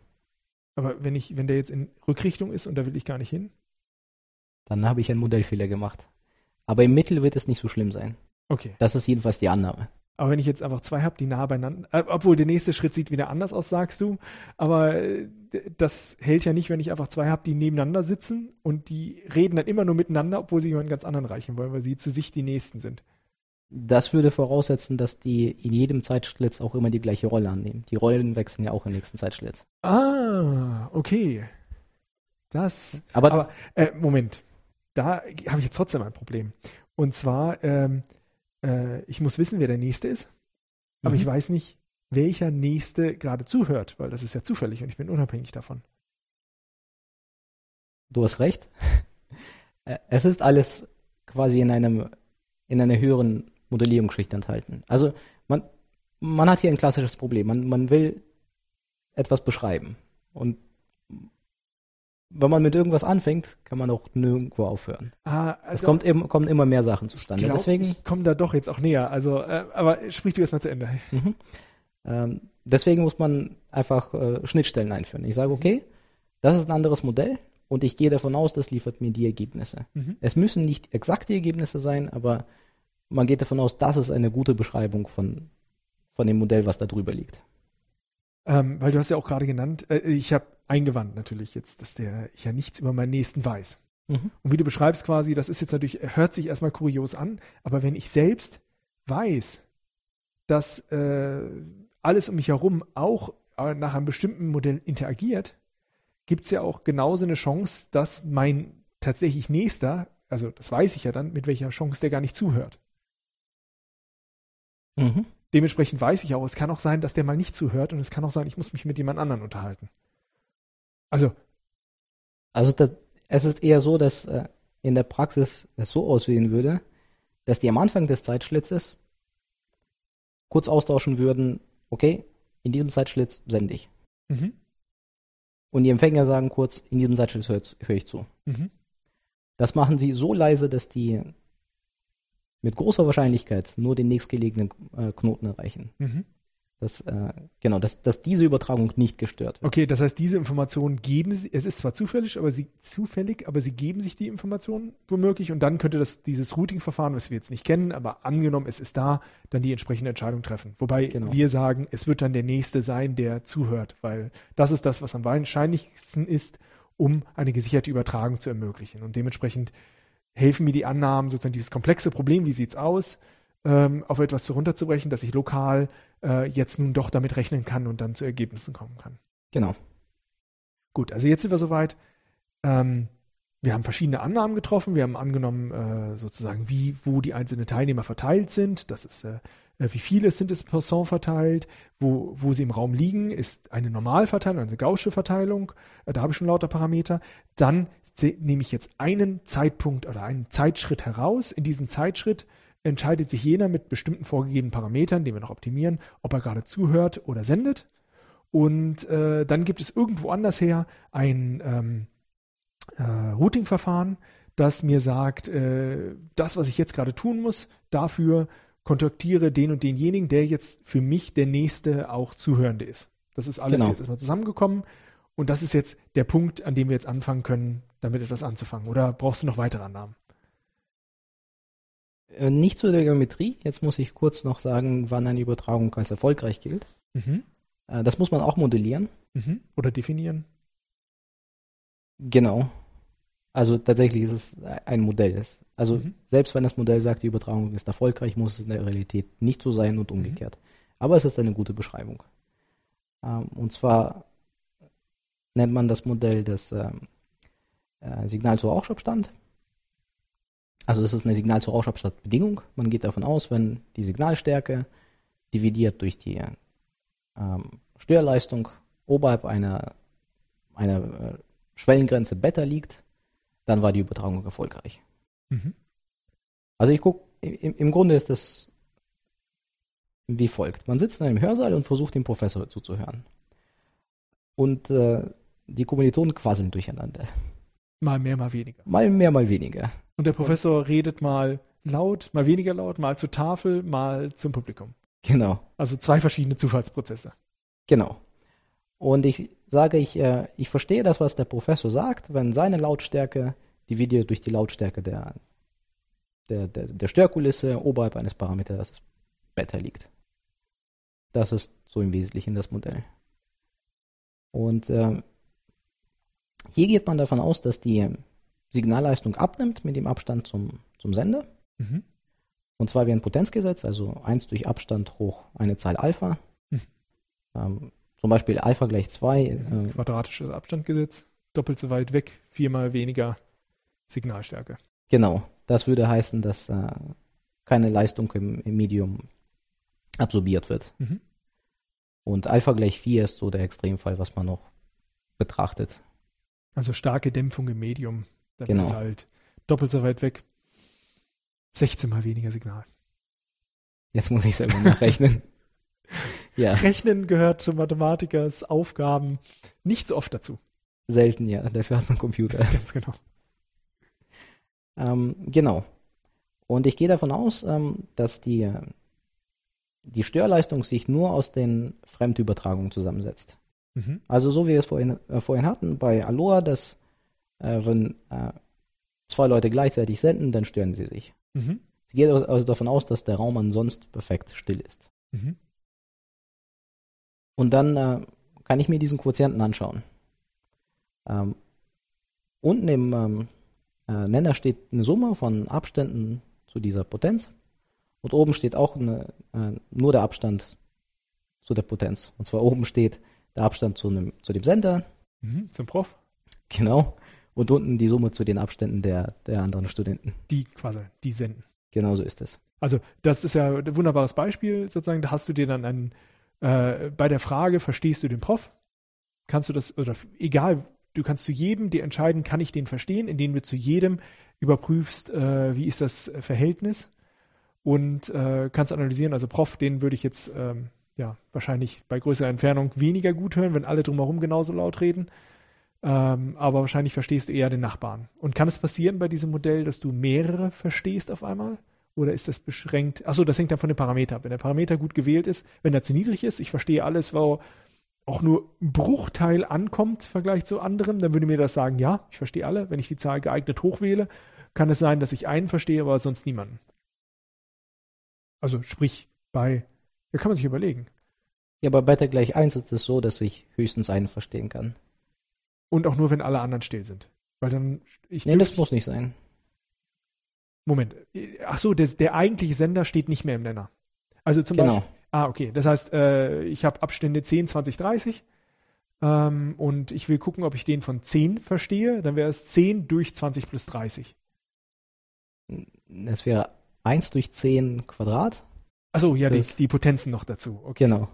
S1: Aber wenn ich, wenn der jetzt in Rückrichtung ist und da will ich gar nicht hin,
S2: Dann habe ich einen Modellfehler gemacht. Aber im Mittel wird es nicht so schlimm sein.
S1: okay.
S2: Das ist jedenfalls die Annahme.
S1: Aber wenn ich jetzt einfach zwei habe, die nah beieinander, äh, obwohl der nächste Schritt sieht wieder anders aus, sagst du, aber äh, das hält ja nicht, wenn ich einfach zwei habe, die nebeneinander sitzen und die reden dann immer nur miteinander, obwohl sie jemanden ganz anderen reichen wollen, weil sie zu sich die Nächsten sind.
S2: Das würde voraussetzen, dass die in jedem Zeitschlitz auch immer die gleiche Rolle annehmen. Die Rollen wechseln ja auch im nächsten Zeitschlitz.
S1: Ah, okay. Das
S2: Aber,
S1: Aber äh, Moment, da habe ich jetzt trotzdem ein Problem. Und zwar, ähm, äh, ich muss wissen, wer der Nächste ist, aber
S2: Mhm.
S1: ich weiß nicht, welcher Nächste gerade zuhört, weil das ist ja zufällig und ich bin unabhängig davon.
S2: du hast recht. Es ist alles quasi in einem, in einer höheren Modellierungsschicht enthalten. Also man, man hat hier ein klassisches Problem. Man, man will etwas beschreiben. Und wenn man mit irgendwas anfängt, kann man auch nirgendwo aufhören.
S1: Ah,
S2: Es
S1: also
S2: kommt, im, kommen immer mehr Sachen zustande.
S1: glaub,
S2: Deswegen,
S1: ich komme da doch jetzt auch näher. Also, äh, aber sprich du erst mal zu Ende.
S2: mhm. ähm, deswegen muss man einfach äh, Schnittstellen einführen. Ich sage, okay, das ist ein anderes Modell und ich gehe davon aus, das liefert mir die Ergebnisse.
S1: Mhm.
S2: Es müssen nicht exakte Ergebnisse sein, aber man geht davon aus, das ist eine gute Beschreibung von, von dem Modell, was da drüber liegt.
S1: Ähm, weil du hast ja auch gerade genannt, äh, ich habe eingewandt natürlich jetzt, dass der ich ja nichts über meinen Nächsten weiß.
S2: Mhm.
S1: Und wie du beschreibst quasi, das ist jetzt natürlich, hört sich erstmal kurios an, aber wenn ich selbst weiß, dass äh, alles um mich herum auch äh, nach einem bestimmten Modell interagiert, gibt es ja auch genauso eine Chance, dass mein tatsächlich Nächster, also das weiß ich ja dann, mit welcher Chance der gar nicht zuhört.
S2: Mhm.
S1: Dementsprechend weiß ich auch, es kann auch sein, dass der mal nicht zuhört und es kann auch sein, ich muss mich mit jemand anderen unterhalten. Also,
S2: Also da, es ist eher so, dass äh, in der Praxis es so aussehen würde, dass die am Anfang des Zeitschlitzes kurz austauschen würden, okay, in diesem Zeitschlitz sende ich.
S1: mhm,
S2: Und die Empfänger sagen kurz, in diesem Zeitschlitz höre hör ich zu.
S1: mhm,
S2: Das machen sie so leise, dass die mit großer Wahrscheinlichkeit nur den nächstgelegenen äh, Knoten erreichen.
S1: mhm.
S2: Dass, äh, genau, dass, dass diese Übertragung nicht gestört wird.
S1: Okay, das heißt, diese Informationen geben sie, es ist zwar zufällig, aber sie zufällig, aber sie geben sich die Informationen womöglich und dann könnte das dieses Routing-Verfahren, was wir jetzt nicht kennen, aber angenommen, es ist da, dann die entsprechende Entscheidung treffen. Wobei
S2: Genau.
S1: wir sagen, es wird dann der nächste sein, der zuhört, weil das ist das, was am wahrscheinlichsten ist, um eine gesicherte Übertragung zu ermöglichen. Und dementsprechend helfen mir die Annahmen, sozusagen dieses komplexe Problem, wie sieht's aus, ähm, auf etwas runterzubrechen, dass ich lokal äh, jetzt nun doch damit rechnen kann und dann zu Ergebnissen kommen kann.
S2: Genau.
S1: Gut, also jetzt sind wir soweit. Ähm, wir haben verschiedene Annahmen getroffen. Wir haben angenommen, äh, sozusagen, wie, wo die einzelnen Teilnehmer verteilt sind. Das ist, äh, äh, wie viele sind es per Song verteilt, wo, wo sie im Raum liegen, ist eine Normalverteilung, eine Gaußsche Verteilung. Äh, da habe ich schon lauter Parameter. Dann nehme ich jetzt einen Zeitpunkt oder einen Zeitschritt heraus. In diesem Zeitschritt entscheidet sich jener mit bestimmten vorgegebenen Parametern, den wir noch optimieren, ob er gerade zuhört oder sendet. Und äh, dann gibt es irgendwo anders her ein ähm, äh, Routing-Verfahren, das mir sagt, äh, das, was ich jetzt gerade tun muss, dafür kontaktiere den und denjenigen, der jetzt für mich der nächste auch Zuhörende ist. Das ist alles
S2: Genau.
S1: jetzt erstmal zusammengekommen. Und das ist jetzt der Punkt, an dem wir jetzt anfangen können, damit etwas anzufangen. Oder brauchst du noch weitere Annahmen?
S2: Äh, Nicht zu der Geometrie. Jetzt muss ich kurz noch sagen, wann eine Übertragung als erfolgreich gilt.
S1: Mhm.
S2: Äh, Das muss man auch modellieren.
S1: Mhm. Oder definieren?
S2: Genau. Also tatsächlich ist es ein Modell. Also
S1: Mhm.
S2: selbst wenn das Modell sagt, die Übertragung ist erfolgreich, muss es in der Realität nicht so sein und umgekehrt. Aber es ist eine gute Beschreibung. Ähm, Und zwar nennt man das Modell des ähm, äh, Signal zu Rauschabstand. Also es ist eine Signal zu Rauschabstandbedingung. Man geht davon aus, wenn die Signalstärke dividiert durch die ähm, Störleistung oberhalb einer, einer äh, Schwellengrenze Beta liegt, dann war die Übertragung erfolgreich.
S1: Mhm.
S2: Also ich gucke, im, im Grunde ist das wie folgt. Man sitzt in einem Hörsaal und versucht dem Professor zuzuhören. Und äh, die Kommilitonen quasseln durcheinander.
S1: Mal mehr, mal weniger.
S2: Mal mehr, mal weniger.
S1: Und der Professor redet mal laut, mal weniger laut, mal zur Tafel, mal zum Publikum.
S2: Genau,
S1: Also zwei verschiedene Zufallsprozesse.
S2: genau. Und ich sage, ich, äh, ich verstehe das, was der Professor sagt, wenn seine Lautstärke dividiert durch die Lautstärke der, der, der, der Störkulisse oberhalb eines Parameters Beta liegt. Das ist so im Wesentlichen das Modell. Und ähm, hier geht man davon aus, dass die Signalleistung abnimmt mit dem Abstand zum, zum Sender.
S1: Mhm.
S2: Und zwar wie ein Potenzgesetz, also 1 durch Abstand hoch eine Zahl Alpha.
S1: Hm.
S2: Ähm, zum Beispiel Alpha gleich 2. Äh,
S1: Quadratisches Abstandgesetz, doppelt so weit weg, viermal weniger Signalstärke.
S2: genau, das würde heißen, dass äh, keine Leistung im, im Medium absorbiert wird.
S1: Mhm.
S2: Und Alpha gleich 4 ist so der Extremfall, was man noch betrachtet.
S1: Also starke Dämpfung im Medium. Dann
S2: Genau.
S1: ist halt doppelt so weit weg. 16 mal weniger Signal.
S2: Jetzt muss ich selber nachrechnen. ja,
S1: Rechnen gehört zu Mathematikers Aufgaben nicht so oft dazu.
S2: selten ja, dafür hat man Computer.
S1: Ganz genau.
S2: Ähm, genau. Und ich gehe davon aus, ähm, dass die, die Störleistung sich nur aus den Fremdübertragungen zusammensetzt.
S1: Mhm.
S2: Also so wie wir es vorhin, äh, vorhin hatten bei Aloha, dass wenn äh, zwei Leute gleichzeitig senden, dann stören sie sich.
S1: Mhm.
S2: Sie geht also also davon aus, dass der Raum ansonsten perfekt still ist.
S1: Mhm.
S2: Und dann äh, kann ich mir diesen Quotienten anschauen. Ähm, unten im ähm, äh, Nenner steht eine Summe von Abständen zu dieser Potenz. Und oben steht auch eine, äh, nur der Abstand zu der Potenz. Und zwar oben steht der Abstand zu, einem, zu dem Sender,
S1: Mhm. Zum Prof.
S2: genau. Und unten die Summe zu den Abständen der, der anderen Studenten.
S1: Die quasi, die senden.
S2: Genau so ist es.
S1: Also das ist ja ein wunderbares Beispiel sozusagen. Da hast du dir dann einen, äh, bei der Frage, verstehst du den Prof? Kannst du das, oder egal, du kannst zu jedem dir entscheiden, kann ich den verstehen, indem du zu jedem überprüfst, äh, wie ist das Verhältnis und äh, kannst analysieren, also Prof, den würde ich jetzt ähm, ja wahrscheinlich bei größerer Entfernung weniger gut hören, wenn alle drumherum genauso laut reden. Ähm, aber wahrscheinlich verstehst du eher den Nachbarn. Und kann es passieren bei diesem Modell, dass du mehrere verstehst auf einmal? Oder ist das beschränkt? Achso, das hängt dann von dem Parameter ab. Wenn der Parameter gut gewählt ist, wenn er zu niedrig ist, ich verstehe alles, wo auch nur ein Bruchteil ankommt im Vergleich zu anderem, dann würde mir das sagen, ja, ich verstehe alle. Wenn ich die Zahl geeignet hochwähle, kann es sein, dass ich einen verstehe, aber sonst niemanden. Also sprich, bei, da kann man sich überlegen.
S2: Ja, bei Beta gleich 1 ist es so, dass ich höchstens einen verstehen kann.
S1: Und auch nur, wenn alle anderen still sind. Weil dann, ich
S2: Nee, das muss nicht sein.
S1: Moment. Ach so, der, der eigentliche Sender steht nicht mehr im Nenner. Also zum
S2: Genau.
S1: Beispiel. Ah, okay. Das heißt, äh, ich habe Abstände 10, 20, 30. Ähm, und ich will gucken, ob ich den von 10 verstehe. Dann wäre es 10 durch 20 plus 30.
S2: Es wäre 1 durch 10 Quadrat.
S1: Achso, ja, die, die Potenzen noch dazu. Okay,
S2: Genau.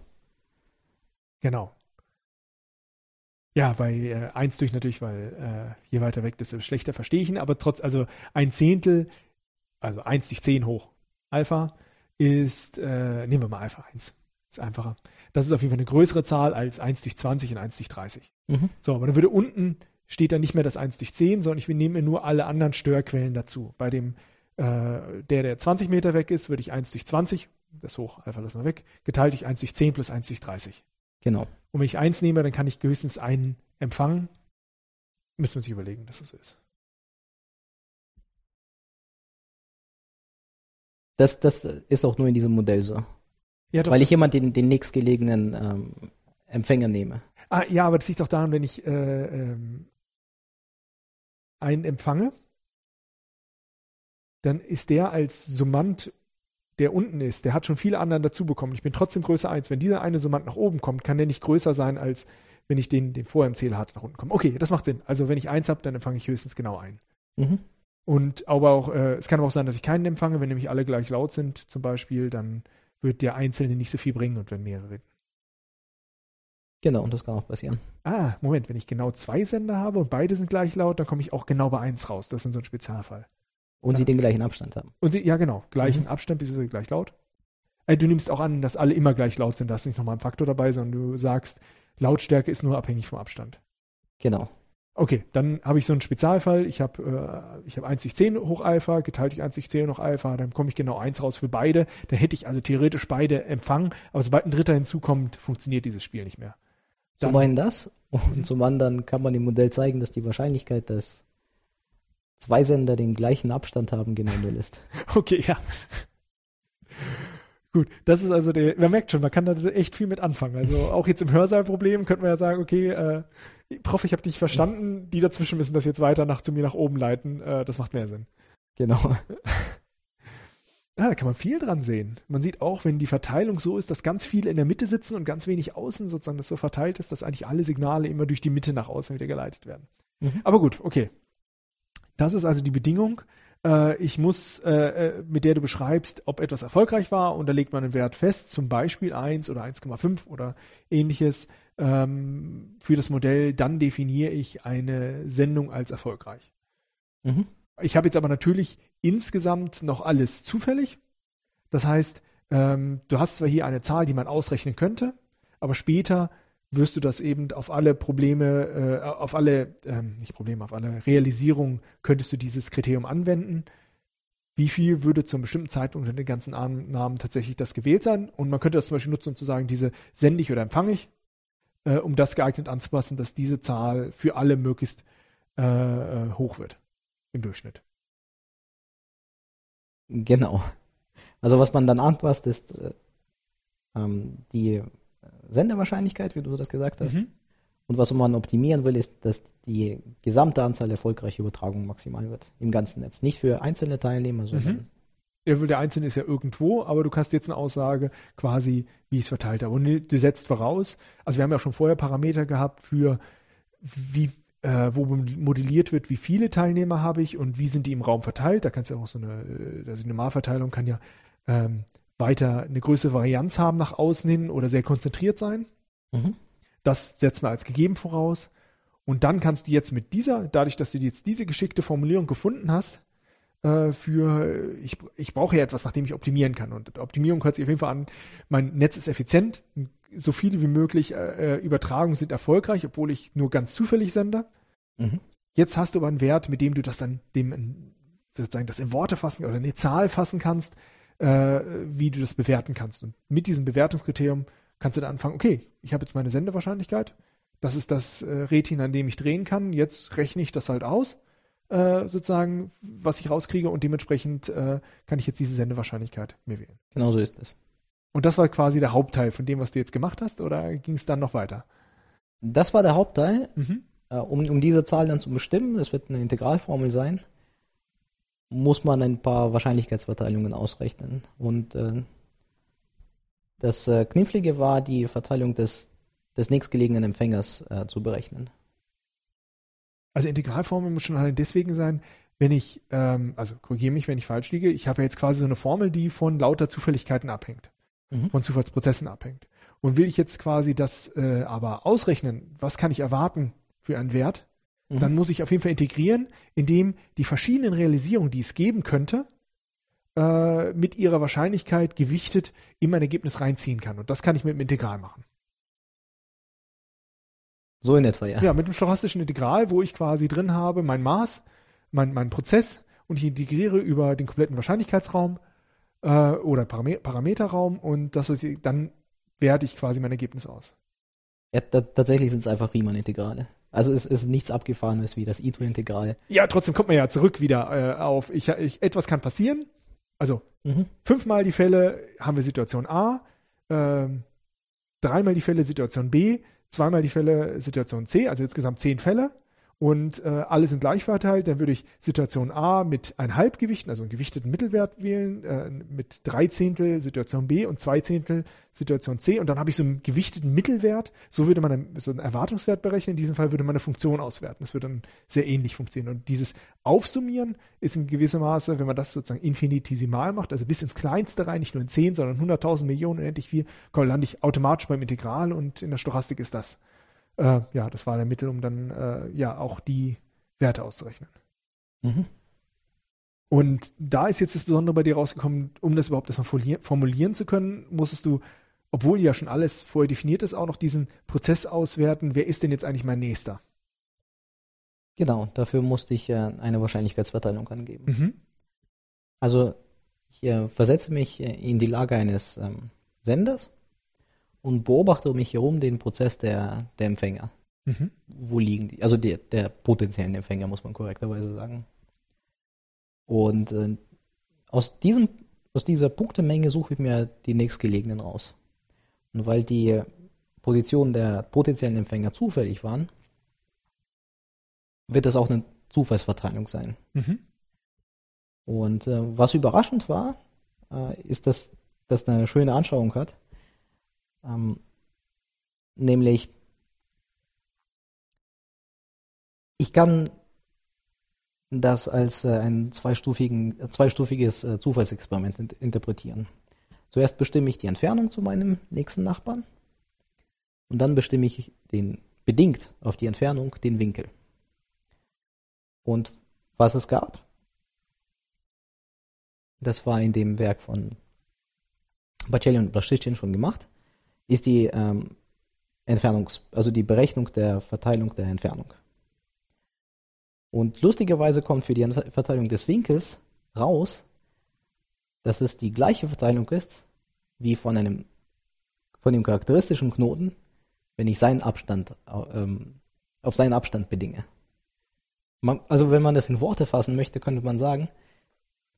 S1: genau. Ja, bei äh, 1 durch natürlich, weil äh, je weiter weg, desto schlechter verstehe ich ihn. Aber trotz, also ein Zehntel, also 1 durch 10 hoch Alpha ist, äh, nehmen wir mal Alpha 1. Ist einfacher. Das ist auf jeden Fall eine größere Zahl als 1 durch 20 und 1 durch 30.
S2: Mhm.
S1: So, aber dann würde unten steht dann nicht mehr das 1 durch 10, sondern ich nehme nur alle anderen Störquellen dazu. Bei dem, äh, der, der 20 Meter weg ist, würde ich 1 durch 20, das hoch, Alpha lassen wir weg, geteilt durch 1 durch 10 plus 1 durch 30.
S2: Genau.
S1: Und wenn ich 1 nehme, dann kann ich höchstens einen empfangen. Müssen wir sich überlegen, dass das so ist.
S2: Das, das ist auch nur in diesem Modell so.
S1: Ja, doch,
S2: Weil ich jemand den, den nächstgelegenen ähm, Empfänger nehme.
S1: Ah, ja, aber das liegt doch daran, wenn ich äh, ähm, einen empfange, dann ist der als Summand, der unten ist, der hat schon viele anderen dazu bekommen. Ich bin trotzdem Größe 1. Wenn dieser eine Summand nach oben kommt, kann der nicht größer sein, als wenn ich den, den vorher im Zähler hatte, nach unten komme. Okay, das macht Sinn. Also wenn ich eins habe, dann empfange ich höchstens genau einen.
S2: Mhm.
S1: Und aber auch, äh, es kann aber auch sein, dass ich keinen empfange, wenn nämlich alle gleich laut sind, zum Beispiel, dann wird der Einzelne nicht so viel bringen und wenn mehrere reden.
S2: Genau, und das kann auch passieren.
S1: Ah, Moment, wenn ich genau zwei Sender habe und beide sind gleich laut, dann komme ich auch genau bei eins raus. Das ist so ein Spezialfall.
S2: Und
S1: Ja.
S2: sie den gleichen Abstand haben.
S1: Und sie, ja genau, gleichen
S2: Mhm.
S1: Abstand, bis sie gleich laut. äh, du nimmst auch an, dass alle immer gleich laut sind, da ist nicht nochmal ein Faktor dabei, sondern du sagst, Lautstärke ist nur abhängig vom Abstand.
S2: Genau.
S1: Okay, dann habe ich so einen Spezialfall. Ich habe äh, ich hab 1 durch 10 hoch Alpha, geteilt durch 1 durch 10 hoch Alpha, dann komme ich genau 1 raus für beide. Dann hätte ich also theoretisch beide empfangen, aber sobald ein Dritter hinzukommt, funktioniert dieses Spiel nicht mehr.
S2: Dann, zum einen das und zum anderen kann man im Modell zeigen, dass die Wahrscheinlichkeit, dass zwei Sender den gleichen Abstand haben, genau null ist.
S1: Okay, ja. Gut, das ist also der, man merkt schon, man kann da echt viel mit anfangen. Also auch jetzt im Hörsaalproblem könnte man ja sagen, okay, äh, Prof, ich habe dich verstanden, die dazwischen müssen das jetzt weiter nach zu mir nach oben leiten. Äh, das macht mehr Sinn.
S2: Genau.
S1: Ja, da kann man viel dran sehen. Man sieht auch, wenn die Verteilung so ist, dass ganz viele in der Mitte sitzen und ganz wenig außen sozusagen das so verteilt ist, dass eigentlich alle Signale immer durch die Mitte nach außen wieder geleitet werden. Mhm. Aber gut, okay. Das ist also die Bedingung. Äh, ich muss, äh, äh, mit der du beschreibst, ob etwas erfolgreich war und da legt man einen Wert fest, zum Beispiel 1 oder 1,5 oder ähnliches ähm, für das Modell, dann definiere ich eine Sendung als erfolgreich. Mhm. Ich habe jetzt aber natürlich insgesamt noch alles zufällig. Das heißt, ähm, du hast zwar hier eine Zahl, die man ausrechnen könnte, aber später wirst du das eben auf alle Probleme, äh, auf alle, ähm, nicht Probleme, auf alle Realisierungen könntest du dieses Kriterium anwenden. Wie viel würde zum bestimmten Zeitpunkt in den ganzen Namen tatsächlich das gewählt sein? Und man könnte das zum Beispiel nutzen, um zu sagen, diese sende ich oder empfange ich, äh, um das geeignet anzupassen, dass diese Zahl für alle möglichst äh, äh hoch wird im Durchschnitt.
S2: Genau. Also was man dann anpasst, ist äh, ähm, die Sendewahrscheinlichkeit, wie du das gesagt hast. Mhm. Und was man optimieren will, ist, dass die gesamte Anzahl erfolgreicher Übertragungen maximal wird im ganzen Netz. Nicht für einzelne Teilnehmer, sondern. Mhm.
S1: Der Einzelne ist ja irgendwo, aber du hast jetzt eine Aussage quasi, wie ich es verteilt habe. Und du setzt voraus, also wir haben ja schon vorher Parameter gehabt für, wie, äh, wo modelliert wird, wie viele Teilnehmer habe ich und wie sind die im Raum verteilt. Da kannst du ja auch so eine, äh, also eine Normalverteilung kann ja ähm, weiter eine größere Varianz haben nach außen hin oder sehr konzentriert sein. Mhm. Das setzt man als gegeben voraus. Und dann kannst du jetzt mit dieser, dadurch, dass du jetzt diese geschickte Formulierung gefunden hast, äh, für, ich, ich brauche ja etwas, nach dem ich optimieren kann. Und Optimierung hört sich auf jeden Fall an, mein Netz ist effizient, so viele wie möglich äh, äh Übertragungen sind erfolgreich, obwohl ich nur ganz zufällig sende. Mhm. Jetzt hast du aber einen Wert, mit dem du das dann dem sozusagen das in Worte fassen oder eine Zahl fassen kannst, äh, wie du das bewerten kannst. Und mit diesem Bewertungskriterium kannst du dann anfangen, okay, ich habe jetzt meine Sendewahrscheinlichkeit, das ist das äh, Rädchen, an dem ich drehen kann, jetzt rechne ich das halt aus, äh, sozusagen, was ich rauskriege und dementsprechend äh, kann ich jetzt diese Sendewahrscheinlichkeit mir wählen.
S2: Genau so ist es.
S1: Und das war quasi der Hauptteil von dem, was du jetzt gemacht hast, oder ging es dann noch weiter?
S2: Das war der Hauptteil. Mhm. Äh, um, um diese Zahl dann zu bestimmen, es wird eine Integralformel sein, muss man ein paar Wahrscheinlichkeitsverteilungen ausrechnen. Und äh, das äh, Knifflige war, die Verteilung des, des nächstgelegenen Empfängers äh, zu berechnen.
S1: Also Integralformel muss schon allein deswegen sein, wenn ich, ähm, also korrigiere mich, wenn ich falsch liege, ich habe ja jetzt quasi so eine Formel, die von lauter Zufälligkeiten abhängt, mhm. von Zufallsprozessen abhängt. Und will ich jetzt quasi das äh, aber ausrechnen, was kann ich erwarten für einen Wert, Mhm. dann muss ich auf jeden Fall integrieren, indem die verschiedenen Realisierungen, die es geben könnte, äh, mit ihrer Wahrscheinlichkeit gewichtet in mein Ergebnis reinziehen kann. Und das kann ich mit dem Integral machen.
S2: So in etwa, ja.
S1: Ja, mit dem stochastischen Integral, wo ich quasi drin habe mein Maß, mein, mein Prozess und ich integriere über den kompletten Wahrscheinlichkeitsraum äh, oder Param Parameterraum und das ist, dann werte ich quasi mein Ergebnis aus.
S2: Ja, tatsächlich sind es einfach Riemann-Integrale. Also es ist nichts Abgefahrenes wie das E2-Integral.
S1: Ja, trotzdem kommt man ja zurück wieder äh, auf, ich, ich, etwas kann passieren. Also mhm. fünfmal die Fälle haben wir Situation A, äh, dreimal die Fälle Situation B, zweimal die Fälle Situation C, also insgesamt zehn Fälle und äh, alle sind gleich verteilt, dann würde ich Situation A mit ein Halbgewichten, also einen gewichteten Mittelwert wählen, äh, mit drei Zehntel Situation B und zwei Zehntel Situation C und dann habe ich so einen gewichteten Mittelwert. So würde man einen, so einen Erwartungswert berechnen. In diesem Fall würde man eine Funktion auswerten. Das würde dann sehr ähnlich funktionieren. Und dieses Aufsummieren ist in gewissem Maße, wenn man das sozusagen infinitesimal macht, also bis ins Kleinste rein, nicht nur in 10, sondern 100.000 Millionen, unendlich viel, lande ich automatisch beim Integral und in der Stochastik ist das äh, ja, das war der Mittel, um dann äh, ja auch die Werte auszurechnen. Mhm. Und da ist jetzt das Besondere bei dir rausgekommen, um das überhaupt erstmal formulieren zu können, musstest du, obwohl ja schon alles vorher definiert ist, auch noch diesen Prozess auswerten, wer ist denn jetzt eigentlich mein Nächster?
S2: Genau, dafür musste ich äh, eine Wahrscheinlichkeitsverteilung angeben.
S1: Mhm.
S2: Also ich äh, versetze mich äh, in die Lage eines ähm, Senders und beobachte um mich herum den Prozess der, der Empfänger.
S1: Mhm.
S2: Wo liegen die? Also der, der potenziellen Empfänger, muss man korrekterweise sagen. Und äh, aus, diesem, aus dieser Punktemenge suche ich mir die nächstgelegenen raus. Und weil die Positionen der potenziellen Empfänger zufällig waren, wird das auch eine Zufallsverteilung sein.
S1: Mhm.
S2: Und äh, was überraschend war, äh, ist, dass das eine schöne Anschauung hat. Ähm, nämlich, ich kann das als äh, ein zweistufigen, zweistufiges äh, Zufallsexperiment in, interpretieren. Zuerst bestimme ich die Entfernung zu meinem nächsten Nachbarn und dann bestimme ich den, bedingt auf die Entfernung den Winkel. Und was es gab, das war in dem Werk von Bacelli und Blaschitschin schon gemacht, ist die ähm, Entfernungs-, also die Berechnung der Verteilung der Entfernung. Und lustigerweise kommt für die Verteilung des Winkels raus, dass es die gleiche Verteilung ist wie von einem von dem charakteristischen Knoten, wenn ich seinen Abstand ähm, auf seinen Abstand bedinge. Man, also wenn man das in Worte fassen möchte, könnte man sagen,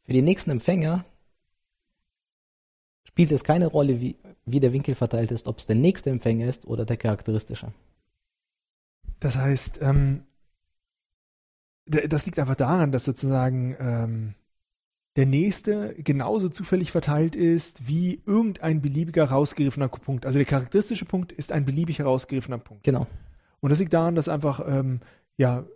S2: für den nächsten Empfänger spielt es keine Rolle, wie, wie der Winkel verteilt ist, ob es der nächste Empfänger ist oder der charakteristische.
S1: Das heißt, ähm, das liegt einfach daran, dass sozusagen ähm, der nächste genauso zufällig verteilt ist wie irgendein beliebiger rausgegriffener Punkt. Also der charakteristische Punkt ist ein beliebig herausgegriffener Punkt.
S2: Genau.
S1: Und das liegt daran, dass einfach, ähm, ja,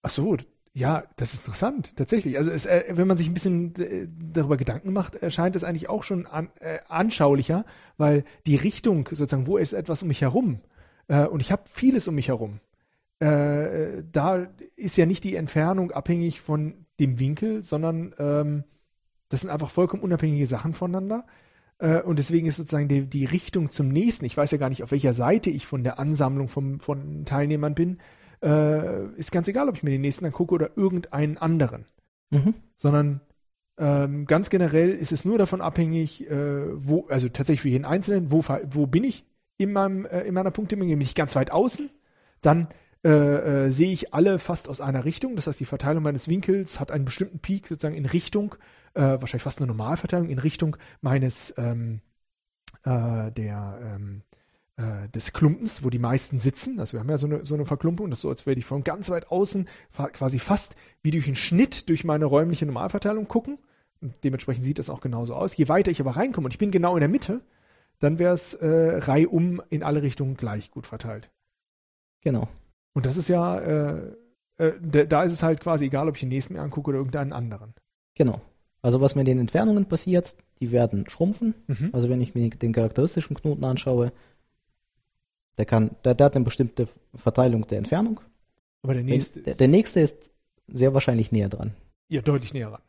S1: ach so, ja, das ist interessant, tatsächlich. Also es, äh, wenn man sich ein bisschen äh, darüber Gedanken macht, erscheint es eigentlich auch schon an, äh, anschaulicher, weil die Richtung sozusagen, wo ist etwas um mich herum? Äh, und ich habe vieles um mich herum äh, da ist ja nicht die Entfernung abhängig von dem Winkel, sondern ähm, das sind einfach vollkommen unabhängige Sachen voneinander. Und deswegen ist sozusagen die, die, Richtung zum nächsten, ich weiß ja gar nicht, auf welcher Seite ich von der Ansammlung vom, von Teilnehmern bin, äh, ist ganz egal, ob ich mir den nächsten angucke oder irgendeinen anderen.
S2: Mhm.
S1: Sondern ähm, ganz generell ist es nur davon abhängig, äh, wo, also tatsächlich für jeden Einzelnen, wo, wo bin ich in, meinem, äh, in meiner Punktemenge, bin ich ganz weit außen, dann äh, äh, sehe ich alle fast aus einer Richtung. Das heißt, die Verteilung meines Winkels hat einen bestimmten Peak sozusagen in Richtung, äh, wahrscheinlich fast eine Normalverteilung, in Richtung meines ähm, äh, der ähm, äh, des Klumpens, wo die meisten sitzen. Also wir haben ja so eine, so eine Verklumpung, das ist so, als würde ich von ganz weit außen quasi fast wie durch einen Schnitt durch meine räumliche Normalverteilung gucken. Und dementsprechend sieht das auch genauso aus. Je weiter ich aber reinkomme und ich bin genau in der Mitte, dann wäre es äh, reihum in alle Richtungen gleich gut verteilt.
S2: Genau.
S1: Und das ist ja, äh, äh, da ist es halt quasi egal, ob ich den nächsten mir angucke oder irgendeinen anderen.
S2: Genau. Also was mit den Entfernungen passiert, die werden schrumpfen. Mhm. Also wenn ich mir den charakteristischen Knoten anschaue, der kann, der, der hat eine bestimmte Verteilung der Entfernung.
S1: Aber der nächste,
S2: der, der, nächste ist sehr wahrscheinlich näher dran.
S1: Ja, deutlich näher ran.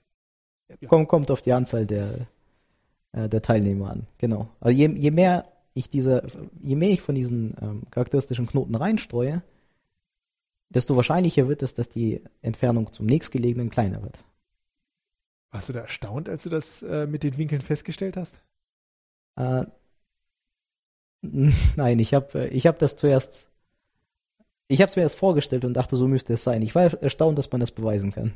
S2: Ja. Kommt, kommt auf die Anzahl der, äh, der Teilnehmer an. Genau. Also je, je mehr ich diese, je mehr ich von diesen ähm, charakteristischen Knoten reinstreue, desto wahrscheinlicher wird es, dass die Entfernung zum nächstgelegenen kleiner wird.
S1: Warst du da erstaunt, als du das äh, mit den Winkeln festgestellt hast?
S2: Äh, nein, ich habe äh, ich hab das zuerst, ich habe es mir erst vorgestellt und dachte, so müsste es sein. Ich war erstaunt, dass man das beweisen kann.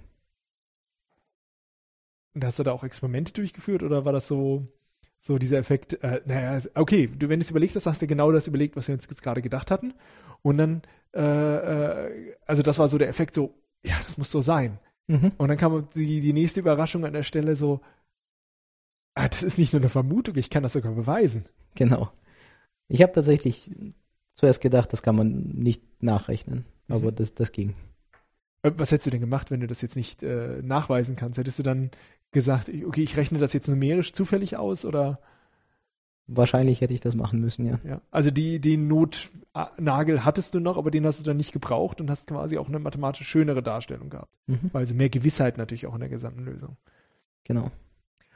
S1: Und hast du da auch Experimente durchgeführt oder war das so, so dieser Effekt, äh, naja, okay, du, wenn du es überlegt hast, hast du genau das überlegt, was wir uns jetzt gerade gedacht hatten. Und dann äh, äh, also das war so der Effekt, so, ja, das muss so sein. Mhm. Und dann kam die, die nächste Überraschung an der Stelle so, ah, das ist nicht nur eine Vermutung, ich kann das sogar beweisen.
S2: Genau. Ich habe tatsächlich zuerst gedacht, das kann man nicht nachrechnen, mhm. aber das, das ging.
S1: Äh, was hättest du denn gemacht, wenn du das jetzt nicht äh, nachweisen kannst? Hättest du dann gesagt, okay, ich rechne das jetzt numerisch zufällig aus oder?
S2: Wahrscheinlich hätte ich das machen müssen, ja.
S1: Ja. Also die, den Notnagel hattest du noch, aber den hast du dann nicht gebraucht und hast quasi auch eine mathematisch schönere Darstellung gehabt.
S2: Mhm.
S1: Also mehr Gewissheit natürlich auch in der gesamten Lösung.
S2: Genau.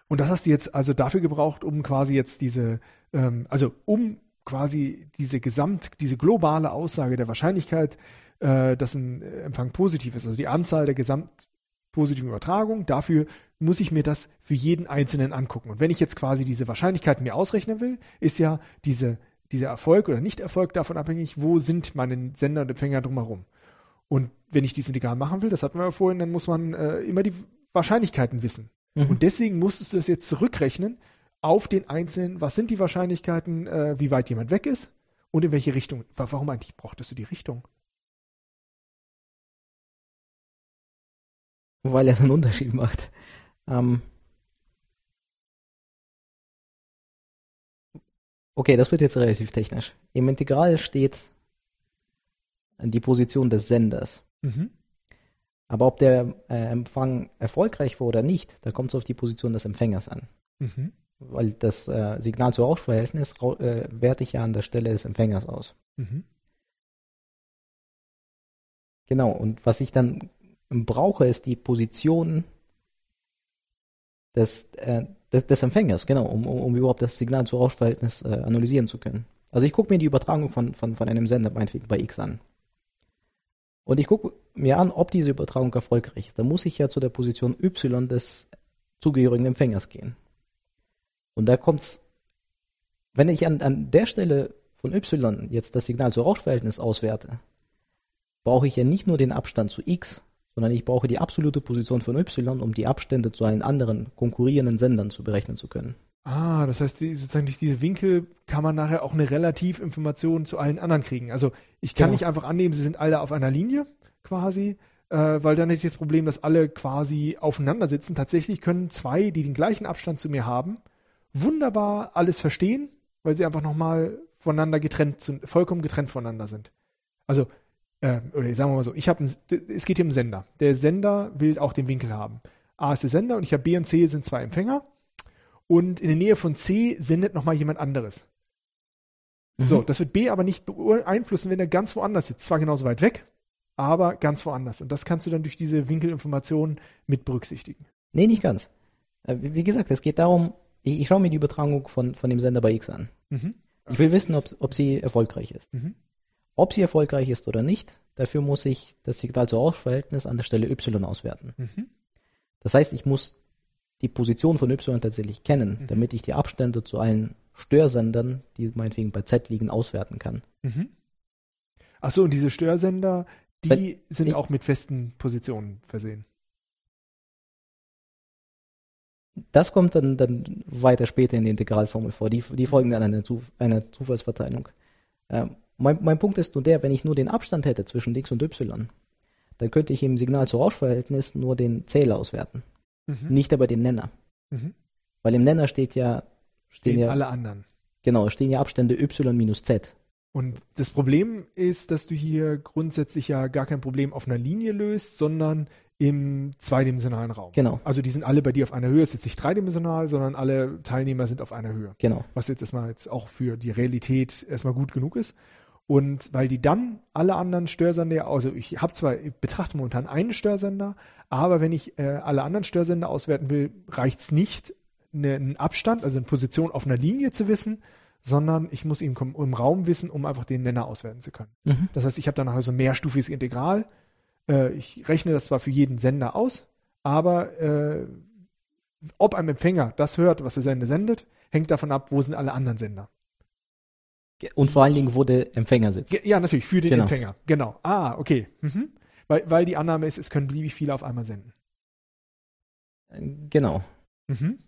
S1: Und das hast du jetzt also dafür gebraucht, um quasi jetzt diese, ähm, also um quasi diese Gesamt, diese globale Aussage der Wahrscheinlichkeit, äh, dass ein Empfang positiv ist, also die Anzahl der gesamt positiven Übertragungen, dafür muss ich mir das für jeden Einzelnen angucken. Und wenn ich jetzt quasi diese Wahrscheinlichkeiten mir ausrechnen will, ist ja diese, dieser Erfolg oder Nicht-Erfolg davon abhängig, wo sind meine Sender und Empfänger drumherum. Und wenn ich dieses Integral machen will, das hatten wir ja vorhin, dann muss man äh, immer die Wahrscheinlichkeiten wissen.
S2: Mhm.
S1: Und deswegen musstest du das jetzt zurückrechnen auf den Einzelnen, was sind die Wahrscheinlichkeiten, äh, wie weit jemand weg ist und in welche Richtung. Warum eigentlich brauchtest du die Richtung?
S2: Weil es einen Unterschied macht. Ähm okay, das wird jetzt relativ technisch. Im Integral steht die Position des Senders.
S1: Mhm.
S2: Aber ob der äh, Empfang erfolgreich war oder nicht, da kommt es auf die Position des Empfängers an.
S1: Mhm.
S2: Weil das äh, Signal zu Rauschverhältnis äh, werte ich ja an der Stelle des Empfängers aus.
S1: Mhm.
S2: Genau, und was ich dann brauche, ist die Position des, äh, des, des, Empfängers, genau, um, um, überhaupt das Signal zu Rauschverhältnis äh, analysieren zu können. Also ich gucke mir die Übertragung von, von, von einem Sender meinetwegen bei X an. Und ich gucke mir an, ob diese Übertragung erfolgreich ist. Da muss ich ja zu der Position Y des zugehörigen Empfängers gehen. Und da kommt's, wenn ich an, an der Stelle von Y jetzt das Signal zu Rauschverhältnis auswerte, brauche ich ja nicht nur den Abstand zu X, sondern ich brauche die absolute Position von Y, um die Abstände zu allen anderen konkurrierenden Sendern zu berechnen zu können.
S1: Ah, das heißt, die, sozusagen durch diese Winkel kann man nachher auch eine Relativinformation zu allen anderen kriegen. Also ich kann genau. nicht einfach annehmen, sie sind alle auf einer Linie quasi, äh, weil dann hätte ich das Problem, dass alle quasi aufeinander sitzen. Tatsächlich können zwei, die den gleichen Abstand zu mir haben, wunderbar alles verstehen, weil sie einfach nochmal voneinander getrennt, vollkommen getrennt voneinander sind. Also äh, oder sagen wir mal so, ich habe, es geht hier um Sender. Der Sender will auch den Winkel haben. A ist der Sender und ich habe B und C sind zwei Empfänger. Und in der Nähe von C sendet nochmal jemand anderes. Mhm. So, das wird B aber nicht beeinflussen, wenn er ganz woanders sitzt. Zwar genauso weit weg, aber ganz woanders. Und das kannst du dann durch diese Winkelinformationen mit berücksichtigen.
S2: Nee, nicht ganz. Äh, wie gesagt, es geht darum, ich, ich schaue mir die Übertragung von, von dem Sender bei X an. Mhm. Ich will wissen, ob, ob sie erfolgreich ist. Mhm. Ob sie erfolgreich ist oder nicht, dafür muss ich das Signal zu Rauschverhältnis an der Stelle Y auswerten.
S1: Mhm.
S2: Das heißt, ich muss die Position von Y tatsächlich kennen, mhm. damit ich die Abstände zu allen Störsendern, die meinetwegen bei Z liegen, auswerten kann.
S1: Mhm. Achso, und diese Störsender, die Weil, sind ich, auch mit festen Positionen versehen.
S2: Das kommt dann, dann weiter später in der Integralformel vor. Die, die folgen dann einer, Zuf einer Zufallsverteilung. Ähm, mein, mein Punkt ist nur der, wenn ich nur den Abstand hätte zwischen X und Y, dann könnte ich im Signal zu Rauschverhältnis nur den Zähler auswerten. Mhm. Nicht aber den Nenner.
S1: Mhm.
S2: Weil im Nenner steht ja,
S1: stehen, stehen ja alle anderen.
S2: Genau, stehen ja Abstände Y minus Z.
S1: Und das Problem ist, dass du hier grundsätzlich ja gar kein Problem auf einer Linie löst, sondern im zweidimensionalen Raum.
S2: Genau.
S1: Also die sind alle bei dir auf einer Höhe. Es ist jetzt nicht dreidimensional, sondern alle Teilnehmer sind auf einer Höhe.
S2: Genau.
S1: Was jetzt erstmal jetzt auch für die Realität erstmal gut genug ist. Und weil die dann alle anderen Störsender, also ich habe zwar, ich betrachte momentan einen Störsender, aber wenn ich äh, alle anderen Störsender auswerten will, reicht es nicht, ne, einen Abstand, also eine Position auf einer Linie zu wissen, sondern ich muss ihn im Raum wissen, um einfach den Nenner auswerten zu können.
S2: Mhm.
S1: Das heißt, ich habe dann also mehrstufiges Integral, äh, ich rechne das zwar für jeden Sender aus, aber äh, ob ein Empfänger das hört, was der Sender sendet, hängt davon ab, wo sind alle anderen Sender.
S2: Und vor allen Dingen, wo der Empfänger sitzt.
S1: Ja, natürlich, für den genau. Empfänger. Genau. Ah, okay. Mhm. Weil, weil die Annahme ist, es können beliebig viele auf einmal senden.
S2: Genau.
S1: Mhm.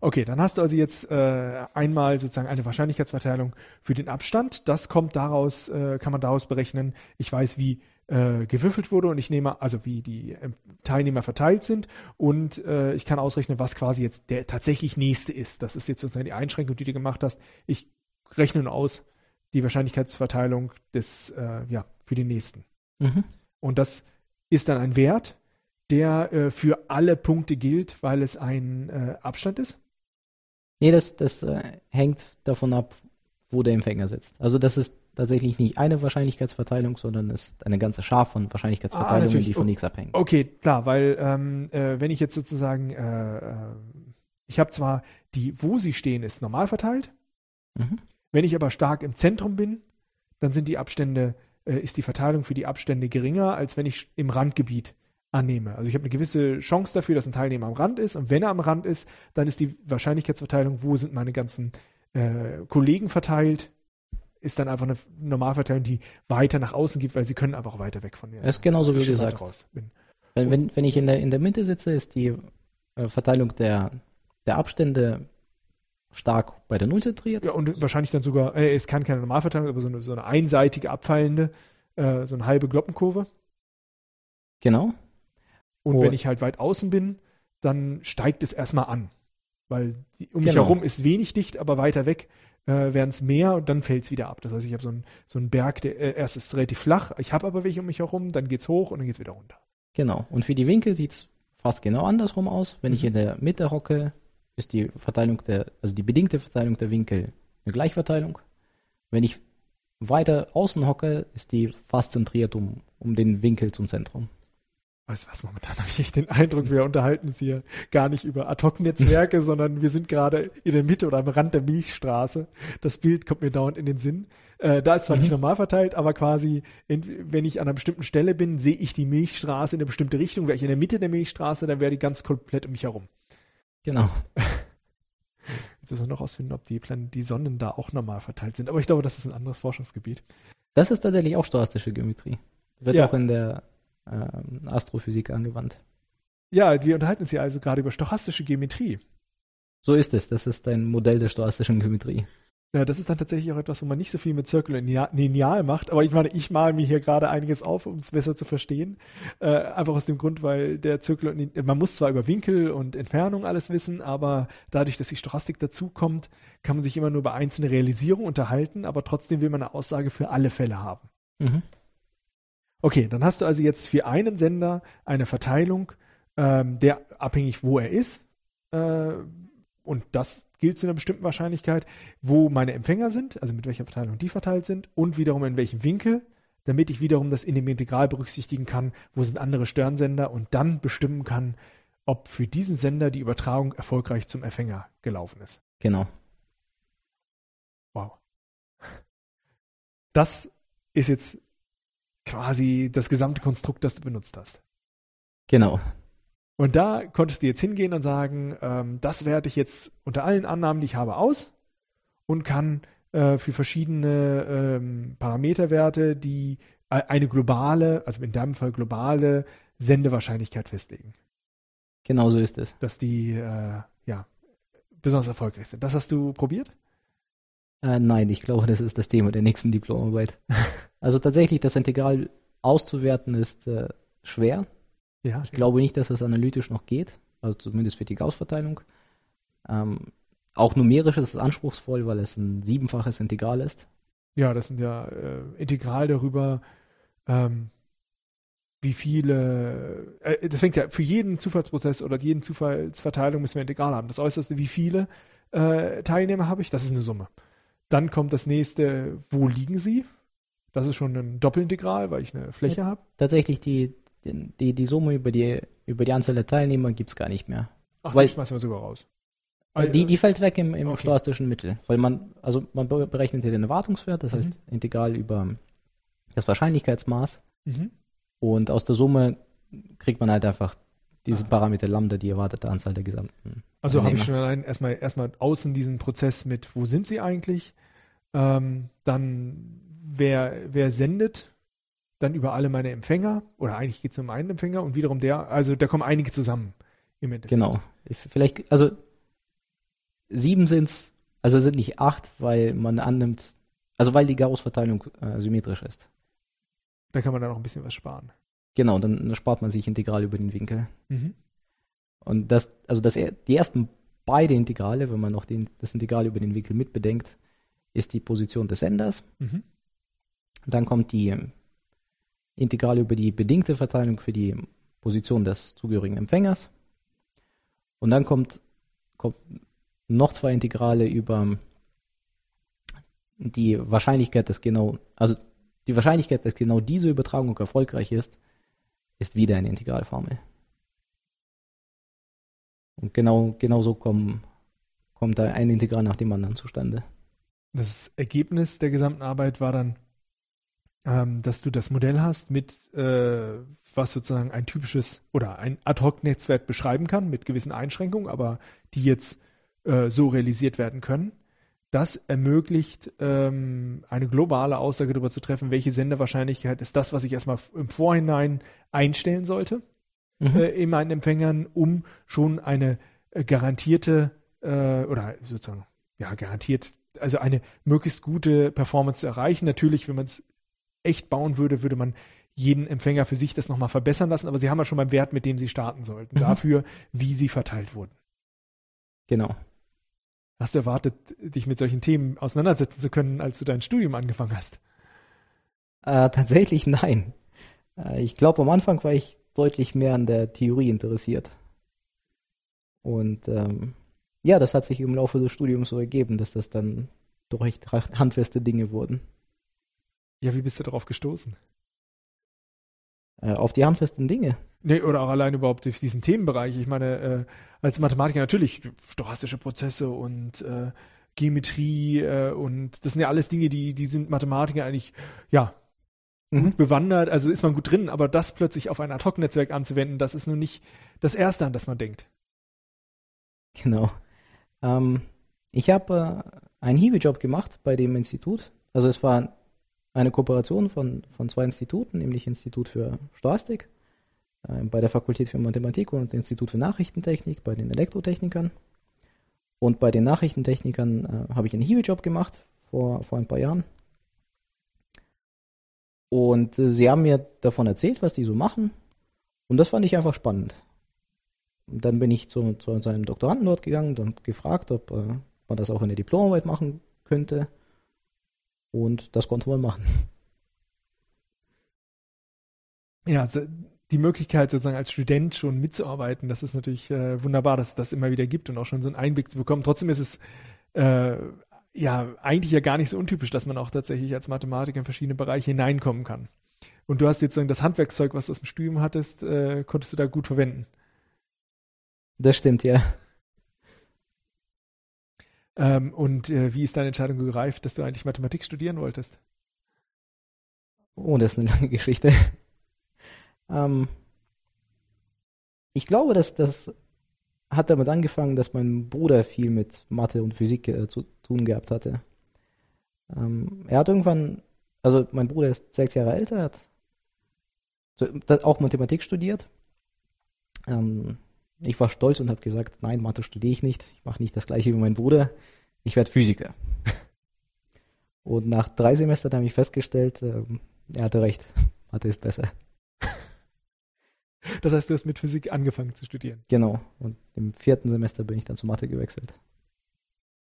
S1: Okay, dann hast du also jetzt äh, einmal sozusagen eine Wahrscheinlichkeitsverteilung für den Abstand. Das kommt daraus, äh, kann man daraus berechnen. Ich weiß, wie äh, gewürfelt wurde und ich nehme, also wie die äh, Teilnehmer verteilt sind und äh, ich kann ausrechnen, was quasi jetzt der tatsächlich nächste ist. Das ist jetzt sozusagen die Einschränkung, die du gemacht hast. Ich rechne nur aus die Wahrscheinlichkeitsverteilung des, äh, ja, für den nächsten.
S2: Mhm.
S1: Und das ist dann ein Wert, der äh, für alle Punkte gilt, weil es ein äh, Abstand ist.
S2: Nee, das, das äh, hängt davon ab, wo der Empfänger sitzt. Also das ist tatsächlich nicht eine Wahrscheinlichkeitsverteilung, sondern es ist eine ganze Schar von Wahrscheinlichkeitsverteilungen,
S1: Ah,
S2: die von nichts abhängen.
S1: Okay, klar, weil ähm, äh, wenn ich jetzt sozusagen, äh, äh, ich habe zwar die, wo sie stehen, ist normal verteilt.
S2: Mhm.
S1: Wenn ich aber stark im Zentrum bin, dann sind die Abstände, äh, ist die Verteilung für die Abstände geringer, als wenn ich im Randgebiet annehme. Also ich habe eine gewisse Chance dafür, dass ein Teilnehmer am Rand ist. Und wenn er am Rand ist, dann ist die Wahrscheinlichkeitsverteilung, wo sind meine ganzen äh, Kollegen verteilt, ist dann einfach eine Normalverteilung, die weiter nach außen gibt, weil sie können einfach weiter weg von mir.
S2: Das ist genauso, wie du sagst. Wenn, wenn, wenn ich in der, in der Mitte sitze, ist die äh, Verteilung der, der Abstände stark bei der Null zentriert.
S1: Ja, und wahrscheinlich dann sogar, äh, es kann keine Normalverteilung, aber so eine, so eine einseitige abfallende, äh, so eine halbe Glockenkurve.
S2: Genau.
S1: Und
S2: Oh.
S1: wenn ich halt weit außen bin, dann steigt es erstmal an. Weil die, um mich
S2: Genau.
S1: herum ist wenig dicht, aber weiter weg äh, werden es mehr und dann fällt es wieder ab. Das heißt, ich habe so einen so einen Berg, der äh, erst ist relativ flach, ich habe aber welche um mich herum, dann geht's hoch und dann geht's wieder runter.
S2: Genau. Und für die Winkel sieht es fast genau andersrum aus. Wenn ich
S1: Mhm.
S2: in der Mitte hocke, ist die Verteilung der, also die bedingte Verteilung der Winkel eine Gleichverteilung. Wenn ich weiter außen hocke, ist die fast zentriert um, um den Winkel zum Zentrum.
S1: Weißt du was, momentan habe ich echt den Eindruck, wir unterhalten uns hier gar nicht über Ad-Hoc-Netzwerke, sondern wir sind gerade in der Mitte oder am Rand der Milchstraße. Das Bild kommt mir dauernd in den Sinn. Äh, da ist zwar
S2: Mhm.
S1: nicht normal verteilt, aber quasi, wenn ich an einer bestimmten Stelle bin, sehe ich die Milchstraße in eine bestimmte Richtung. Wäre ich in der Mitte der Milchstraße, dann wäre die ganz komplett um mich herum.
S2: Genau.
S1: Jetzt müssen wir noch ausfinden, ob die, Plan die Sonnen da auch normal verteilt sind. Aber ich glaube, das ist ein anderes Forschungsgebiet.
S2: Das ist tatsächlich auch stochastische Geometrie. Wird
S1: Ja.
S2: auch in der ähm, Astrophysik angewandt.
S1: Ja, wir unterhalten uns hier also gerade über stochastische Geometrie.
S2: So ist es. Das ist ein Modell der stochastischen Geometrie.
S1: Ja, das ist dann tatsächlich auch etwas, wo man nicht so viel mit Zirkel und Lineal- macht. Aber ich meine, ich male mir hier gerade einiges auf, um es besser zu verstehen. Äh, einfach aus dem Grund, weil der Zirkel und man muss zwar über Winkel und Entfernung alles wissen, aber dadurch, dass die Stochastik dazukommt, kann man sich immer nur über einzelne Realisierungen unterhalten, aber trotzdem will man eine Aussage für alle Fälle haben.
S2: Mhm.
S1: Okay, dann hast du also jetzt für einen Sender eine Verteilung, ähm, der abhängig, wo er ist, äh, und das gilt zu einer bestimmten Wahrscheinlichkeit, wo meine Empfänger sind, also mit welcher Verteilung die verteilt sind, und wiederum in welchem Winkel, damit ich wiederum das in dem Integral berücksichtigen kann, wo sind andere Stirnsender und dann bestimmen kann, ob für diesen Sender die Übertragung erfolgreich zum Empfänger gelaufen ist.
S2: Genau.
S1: Wow. Das ist jetzt quasi das gesamte Konstrukt, das du benutzt hast.
S2: Genau.
S1: Und da konntest du jetzt hingehen und sagen, ähm, das werte ich jetzt unter allen Annahmen, die ich habe, aus und kann äh, für verschiedene ähm, Parameterwerte die äh, eine globale, also in deinem Fall globale Sendewahrscheinlichkeit festlegen,
S2: Genau so ist es.
S1: dass die äh, ja besonders erfolgreich sind. Das hast du probiert?
S2: Äh, nein, ich glaube, das ist das Thema der nächsten Diplomarbeit. also tatsächlich, das Integral auszuwerten ist äh, schwer.
S1: Ja.
S2: Ich glaube nicht, dass das analytisch noch geht, also zumindest für die Gauss-Verteilung. Ähm, auch numerisch ist es anspruchsvoll, weil es ein siebenfaches Integral ist.
S1: Ja, das sind ja äh, integral darüber, ähm, wie viele, äh, das fängt ja für jeden Zufallsprozess oder jeden Zufallsverteilung müssen wir integral haben. Das äußerste, wie viele äh, Teilnehmer habe ich, das ist eine Summe. Dann kommt das nächste, wo liegen sie? Das ist schon ein Doppelintegral, weil ich eine Fläche habe.
S2: Tatsächlich, die, die, die Summe über die, über die Anzahl der Teilnehmer gibt es gar nicht mehr.
S1: Ach,
S2: Weil-
S1: die schmeißen wir sogar raus.
S2: Die, die fällt weg im, im
S1: Okay.
S2: stochastischen Mittel, weil man, also man be- berechnet hier den Erwartungswert, das
S1: Mhm.
S2: heißt Integral über das Wahrscheinlichkeitsmaß
S1: mhm.
S2: und aus der Summe kriegt man halt einfach diesen
S1: Ah.
S2: Parameter Lambda, die erwartete Anzahl der gesamten.
S1: Also habe ich schon allein erstmal, erstmal außen diesen Prozess mit, wo sind sie eigentlich? Ähm, dann, wer, wer sendet? Dann über alle meine Empfänger. Oder eigentlich geht es nur um einen Empfänger und wiederum der, also da kommen einige zusammen im Endeffekt.
S2: Genau. Vielleicht, also sieben sind's, also es sind nicht acht, weil man annimmt, also weil die Gauss-Verteilung äh, symmetrisch ist.
S1: Da kann man dann auch ein bisschen was sparen.
S2: Genau, dann, spart man sich Integral über den Winkel.
S1: Mhm.
S2: Und das, also das, die ersten beide Integrale, wenn man noch den, das Integral über den Winkel mitbedenkt, ist die Position des Senders.
S1: Mhm.
S2: Dann kommt die ähm, Integral über die bedingte Verteilung für die Position des zugehörigen Empfängers. Und dann kommt, kommt noch zwei Integrale über die Wahrscheinlichkeit, dass genau, also die Wahrscheinlichkeit, dass genau diese Übertragung erfolgreich ist, ist wieder eine Integralformel. Und genau, genau so kommen, kommt da ein Integral nach dem anderen zustande.
S1: Das Ergebnis der gesamten Arbeit war dann, ähm, dass du das Modell hast, mit äh, was sozusagen ein typisches oder ein Ad-Hoc-Netzwerk beschreiben kann, mit gewissen Einschränkungen, aber die jetzt äh, so realisiert werden können. Das ermöglicht, ähm, eine globale Aussage darüber zu treffen, welche Senderwahrscheinlichkeit ist das, was ich erstmal im Vorhinein einstellen sollte mhm. äh, in meinen Empfängern, um schon eine äh, garantierte äh, oder sozusagen, ja, garantiert, also eine möglichst gute Performance zu erreichen. Natürlich, wenn man es echt bauen würde, würde man jeden Empfänger für sich das nochmal verbessern lassen, aber sie haben ja schon beim Wert, mit dem sie starten sollten, mhm. dafür, wie sie verteilt wurden.
S2: Genau.
S1: Hast du erwartet, dich mit solchen Themen auseinandersetzen zu können, als du dein Studium angefangen hast?
S2: Äh, tatsächlich nein. Äh, ich glaube, am Anfang war ich deutlich mehr an der Theorie interessiert. Und ähm, ja, das hat sich im Laufe des Studiums so ergeben, dass das dann echt handfeste Dinge wurden.
S1: Ja, wie bist du darauf gestoßen?
S2: Äh, auf die handfesten Dinge.
S1: Nee, oder auch allein überhaupt durch diesen Themenbereich. Ich meine, äh, als Mathematiker natürlich stochastische Prozesse und äh, Geometrie äh, und das sind ja alles Dinge, die, die sind Mathematiker eigentlich, ja, mhm. bewandert, also ist man gut drin, aber das plötzlich auf ein Ad-Hoc-Netzwerk anzuwenden, das ist nun nicht das Erste, an das man denkt.
S2: Genau. Ähm, ich habe äh, einen Hiwi-Job gemacht bei dem Institut. Also es war eine Kooperation von, von zwei Instituten, nämlich Institut für Stoastik äh, bei der Fakultät für Mathematik und Institut für Nachrichtentechnik bei den Elektrotechnikern. Und bei den Nachrichtentechnikern äh, habe ich einen Hiwi-Job gemacht vor, vor ein paar Jahren. Und äh, sie haben mir davon erzählt, was die so machen. Und das fand ich einfach spannend. Und dann bin ich zu, zu seinem Doktoranden dort gegangen und gefragt, ob äh, man das auch in der Diplomarbeit machen könnte. Und das konnte man machen.
S1: Ja, also die Möglichkeit sozusagen als Student schon mitzuarbeiten, das ist natürlich äh, wunderbar, dass es das immer wieder gibt und auch schon so einen Einblick zu bekommen. Trotzdem ist es äh, ja eigentlich ja gar nicht so untypisch, dass man auch tatsächlich als Mathematiker in verschiedene Bereiche hineinkommen kann. Und du hast jetzt sozusagen das Handwerkszeug, was du aus dem Studium hattest, äh, konntest du da gut verwenden.
S2: Das stimmt, ja.
S1: Ähm, und äh, wie ist deine Entscheidung gereift, dass du eigentlich Mathematik studieren wolltest?
S2: Oh, das ist eine lange Geschichte. ähm, ich glaube, dass das hat damit angefangen, dass mein Bruder viel mit Mathe und Physik äh, zu tun gehabt hatte. Ähm, er hat irgendwann, also mein Bruder ist sechs Jahre älter, er hat so, auch Mathematik studiert. Ähm, ich war stolz und habe gesagt, nein, Mathe studiere ich nicht. Ich mache nicht das gleiche wie mein Bruder. Ich werde Physiker. Und nach drei Semestern habe ich festgestellt, äh, er hatte recht. Mathe ist besser.
S1: Das heißt, du hast mit Physik angefangen zu studieren.
S2: Genau. Und im vierten Semester bin ich dann zu Mathe gewechselt.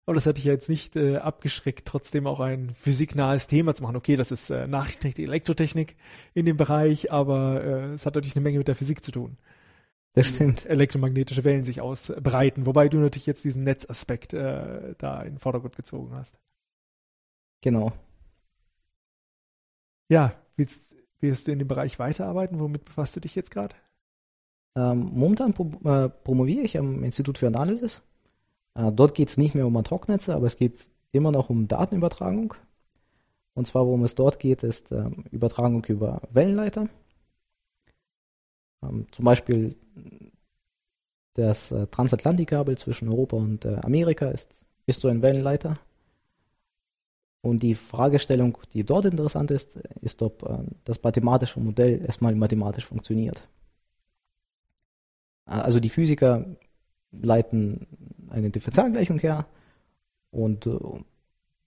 S1: Aber das hatte ich ja jetzt nicht äh, abgeschreckt, trotzdem auch ein physiknahes Thema zu machen. Okay, das ist äh, Nachrichtentechnik, Elektrotechnik in dem Bereich, aber äh, es hat natürlich eine Menge mit der Physik zu tun.
S2: Das stimmt.
S1: Elektromagnetische Wellen sich ausbreiten, wobei du natürlich jetzt diesen Netzaspekt äh, da in den Vordergrund gezogen hast.
S2: Genau.
S1: Ja, willst, willst du in dem Bereich weiterarbeiten? Womit befasst du dich jetzt gerade?
S2: Ähm, momentan pro, äh, promoviere ich am Institut für Analysis. Äh, dort geht es nicht mehr um Ad-Hoc-Netze, aber es geht immer noch um Datenübertragung. Und zwar, worum es dort geht, ist ähm, Übertragung über Wellenleiter. Ähm, zum Beispiel das äh, Transatlantikkabel zwischen Europa und äh, Amerika ist, ist so ein Wellenleiter. Und die Fragestellung, die dort interessant ist, ist, ob äh, das mathematische Modell erstmal mathematisch funktioniert. Also die Physiker leiten eine Differentialgleichung her und äh,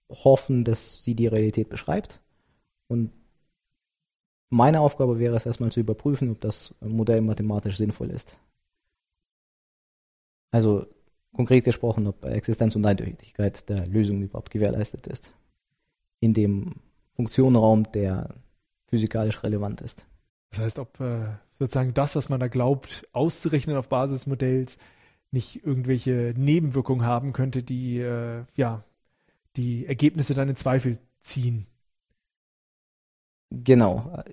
S2: hoffen, dass sie die Realität beschreibt. Und meine Aufgabe wäre es erstmal zu überprüfen, ob das Modell mathematisch sinnvoll ist. Also konkret gesprochen, ob Existenz und Eindeutigkeit der Lösung überhaupt gewährleistet ist. In dem Funktionenraum, der physikalisch relevant ist.
S1: Das heißt, ob äh, sozusagen das, was man da glaubt, auszurechnen auf Basis des Modells, nicht irgendwelche Nebenwirkungen haben könnte, die äh, ja die Ergebnisse dann in Zweifel ziehen.
S2: Genau.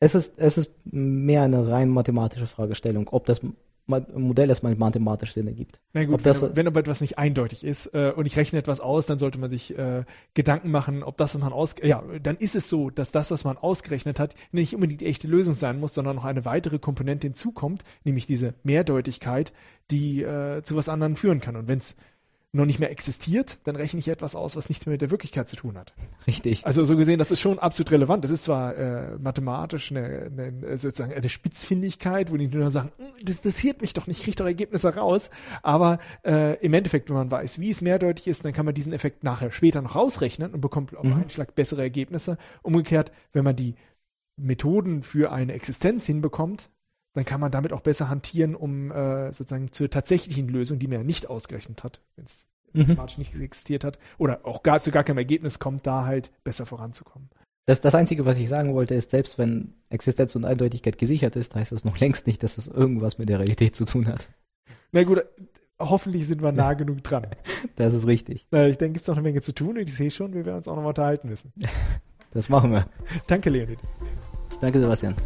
S2: Es ist, es ist mehr eine rein mathematische Fragestellung, ob das Modell erstmal mathematisch Sinn ergibt.
S1: Na gut, wenn, das, wenn, aber etwas nicht eindeutig ist äh, und ich rechne etwas aus, dann sollte man sich äh, Gedanken machen, ob das, was man aus, ja, dann ist es so, dass das, was man ausgerechnet hat, nicht unbedingt die echte Lösung sein muss, sondern noch eine weitere Komponente hinzukommt, nämlich diese Mehrdeutigkeit, die äh, zu was anderem führen kann. Und wenn es noch nicht mehr existiert, dann rechne ich etwas aus, was nichts mehr mit der Wirklichkeit zu tun hat.
S2: Richtig.
S1: Also so gesehen, das ist schon absolut relevant. Das ist zwar äh, mathematisch eine, eine, sozusagen eine Spitzfindigkeit, wo die nur sagen, hm, das interessiert mich doch nicht, ich kriege doch Ergebnisse raus. Aber äh, im Endeffekt, wenn man weiß, wie es mehrdeutig ist, dann kann man diesen Effekt nachher später noch rausrechnen und bekommt auf mhm. einen Schlag bessere Ergebnisse. Umgekehrt, wenn man die Methoden für eine Existenz hinbekommt, dann kann man damit auch besser hantieren, um äh, sozusagen zur tatsächlichen Lösung, die man ja nicht ausgerechnet hat, wenn es mhm. mathematisch nicht existiert hat, oder auch gar zu gar keinem Ergebnis kommt, da halt besser voranzukommen.
S2: Das, das Einzige, was ich sagen wollte, ist, selbst wenn Existenz und Eindeutigkeit gesichert ist, heißt das noch längst nicht, dass es irgendwas mit der Realität zu tun hat.
S1: Na gut, hoffentlich sind wir nah genug dran.
S2: Das ist richtig.
S1: Na, ich denke, gibt es noch eine Menge zu tun und ich sehe schon, wir werden uns auch noch mal unterhalten müssen.
S2: Das machen wir.
S1: Danke, Leonid.
S2: Danke, Sebastian.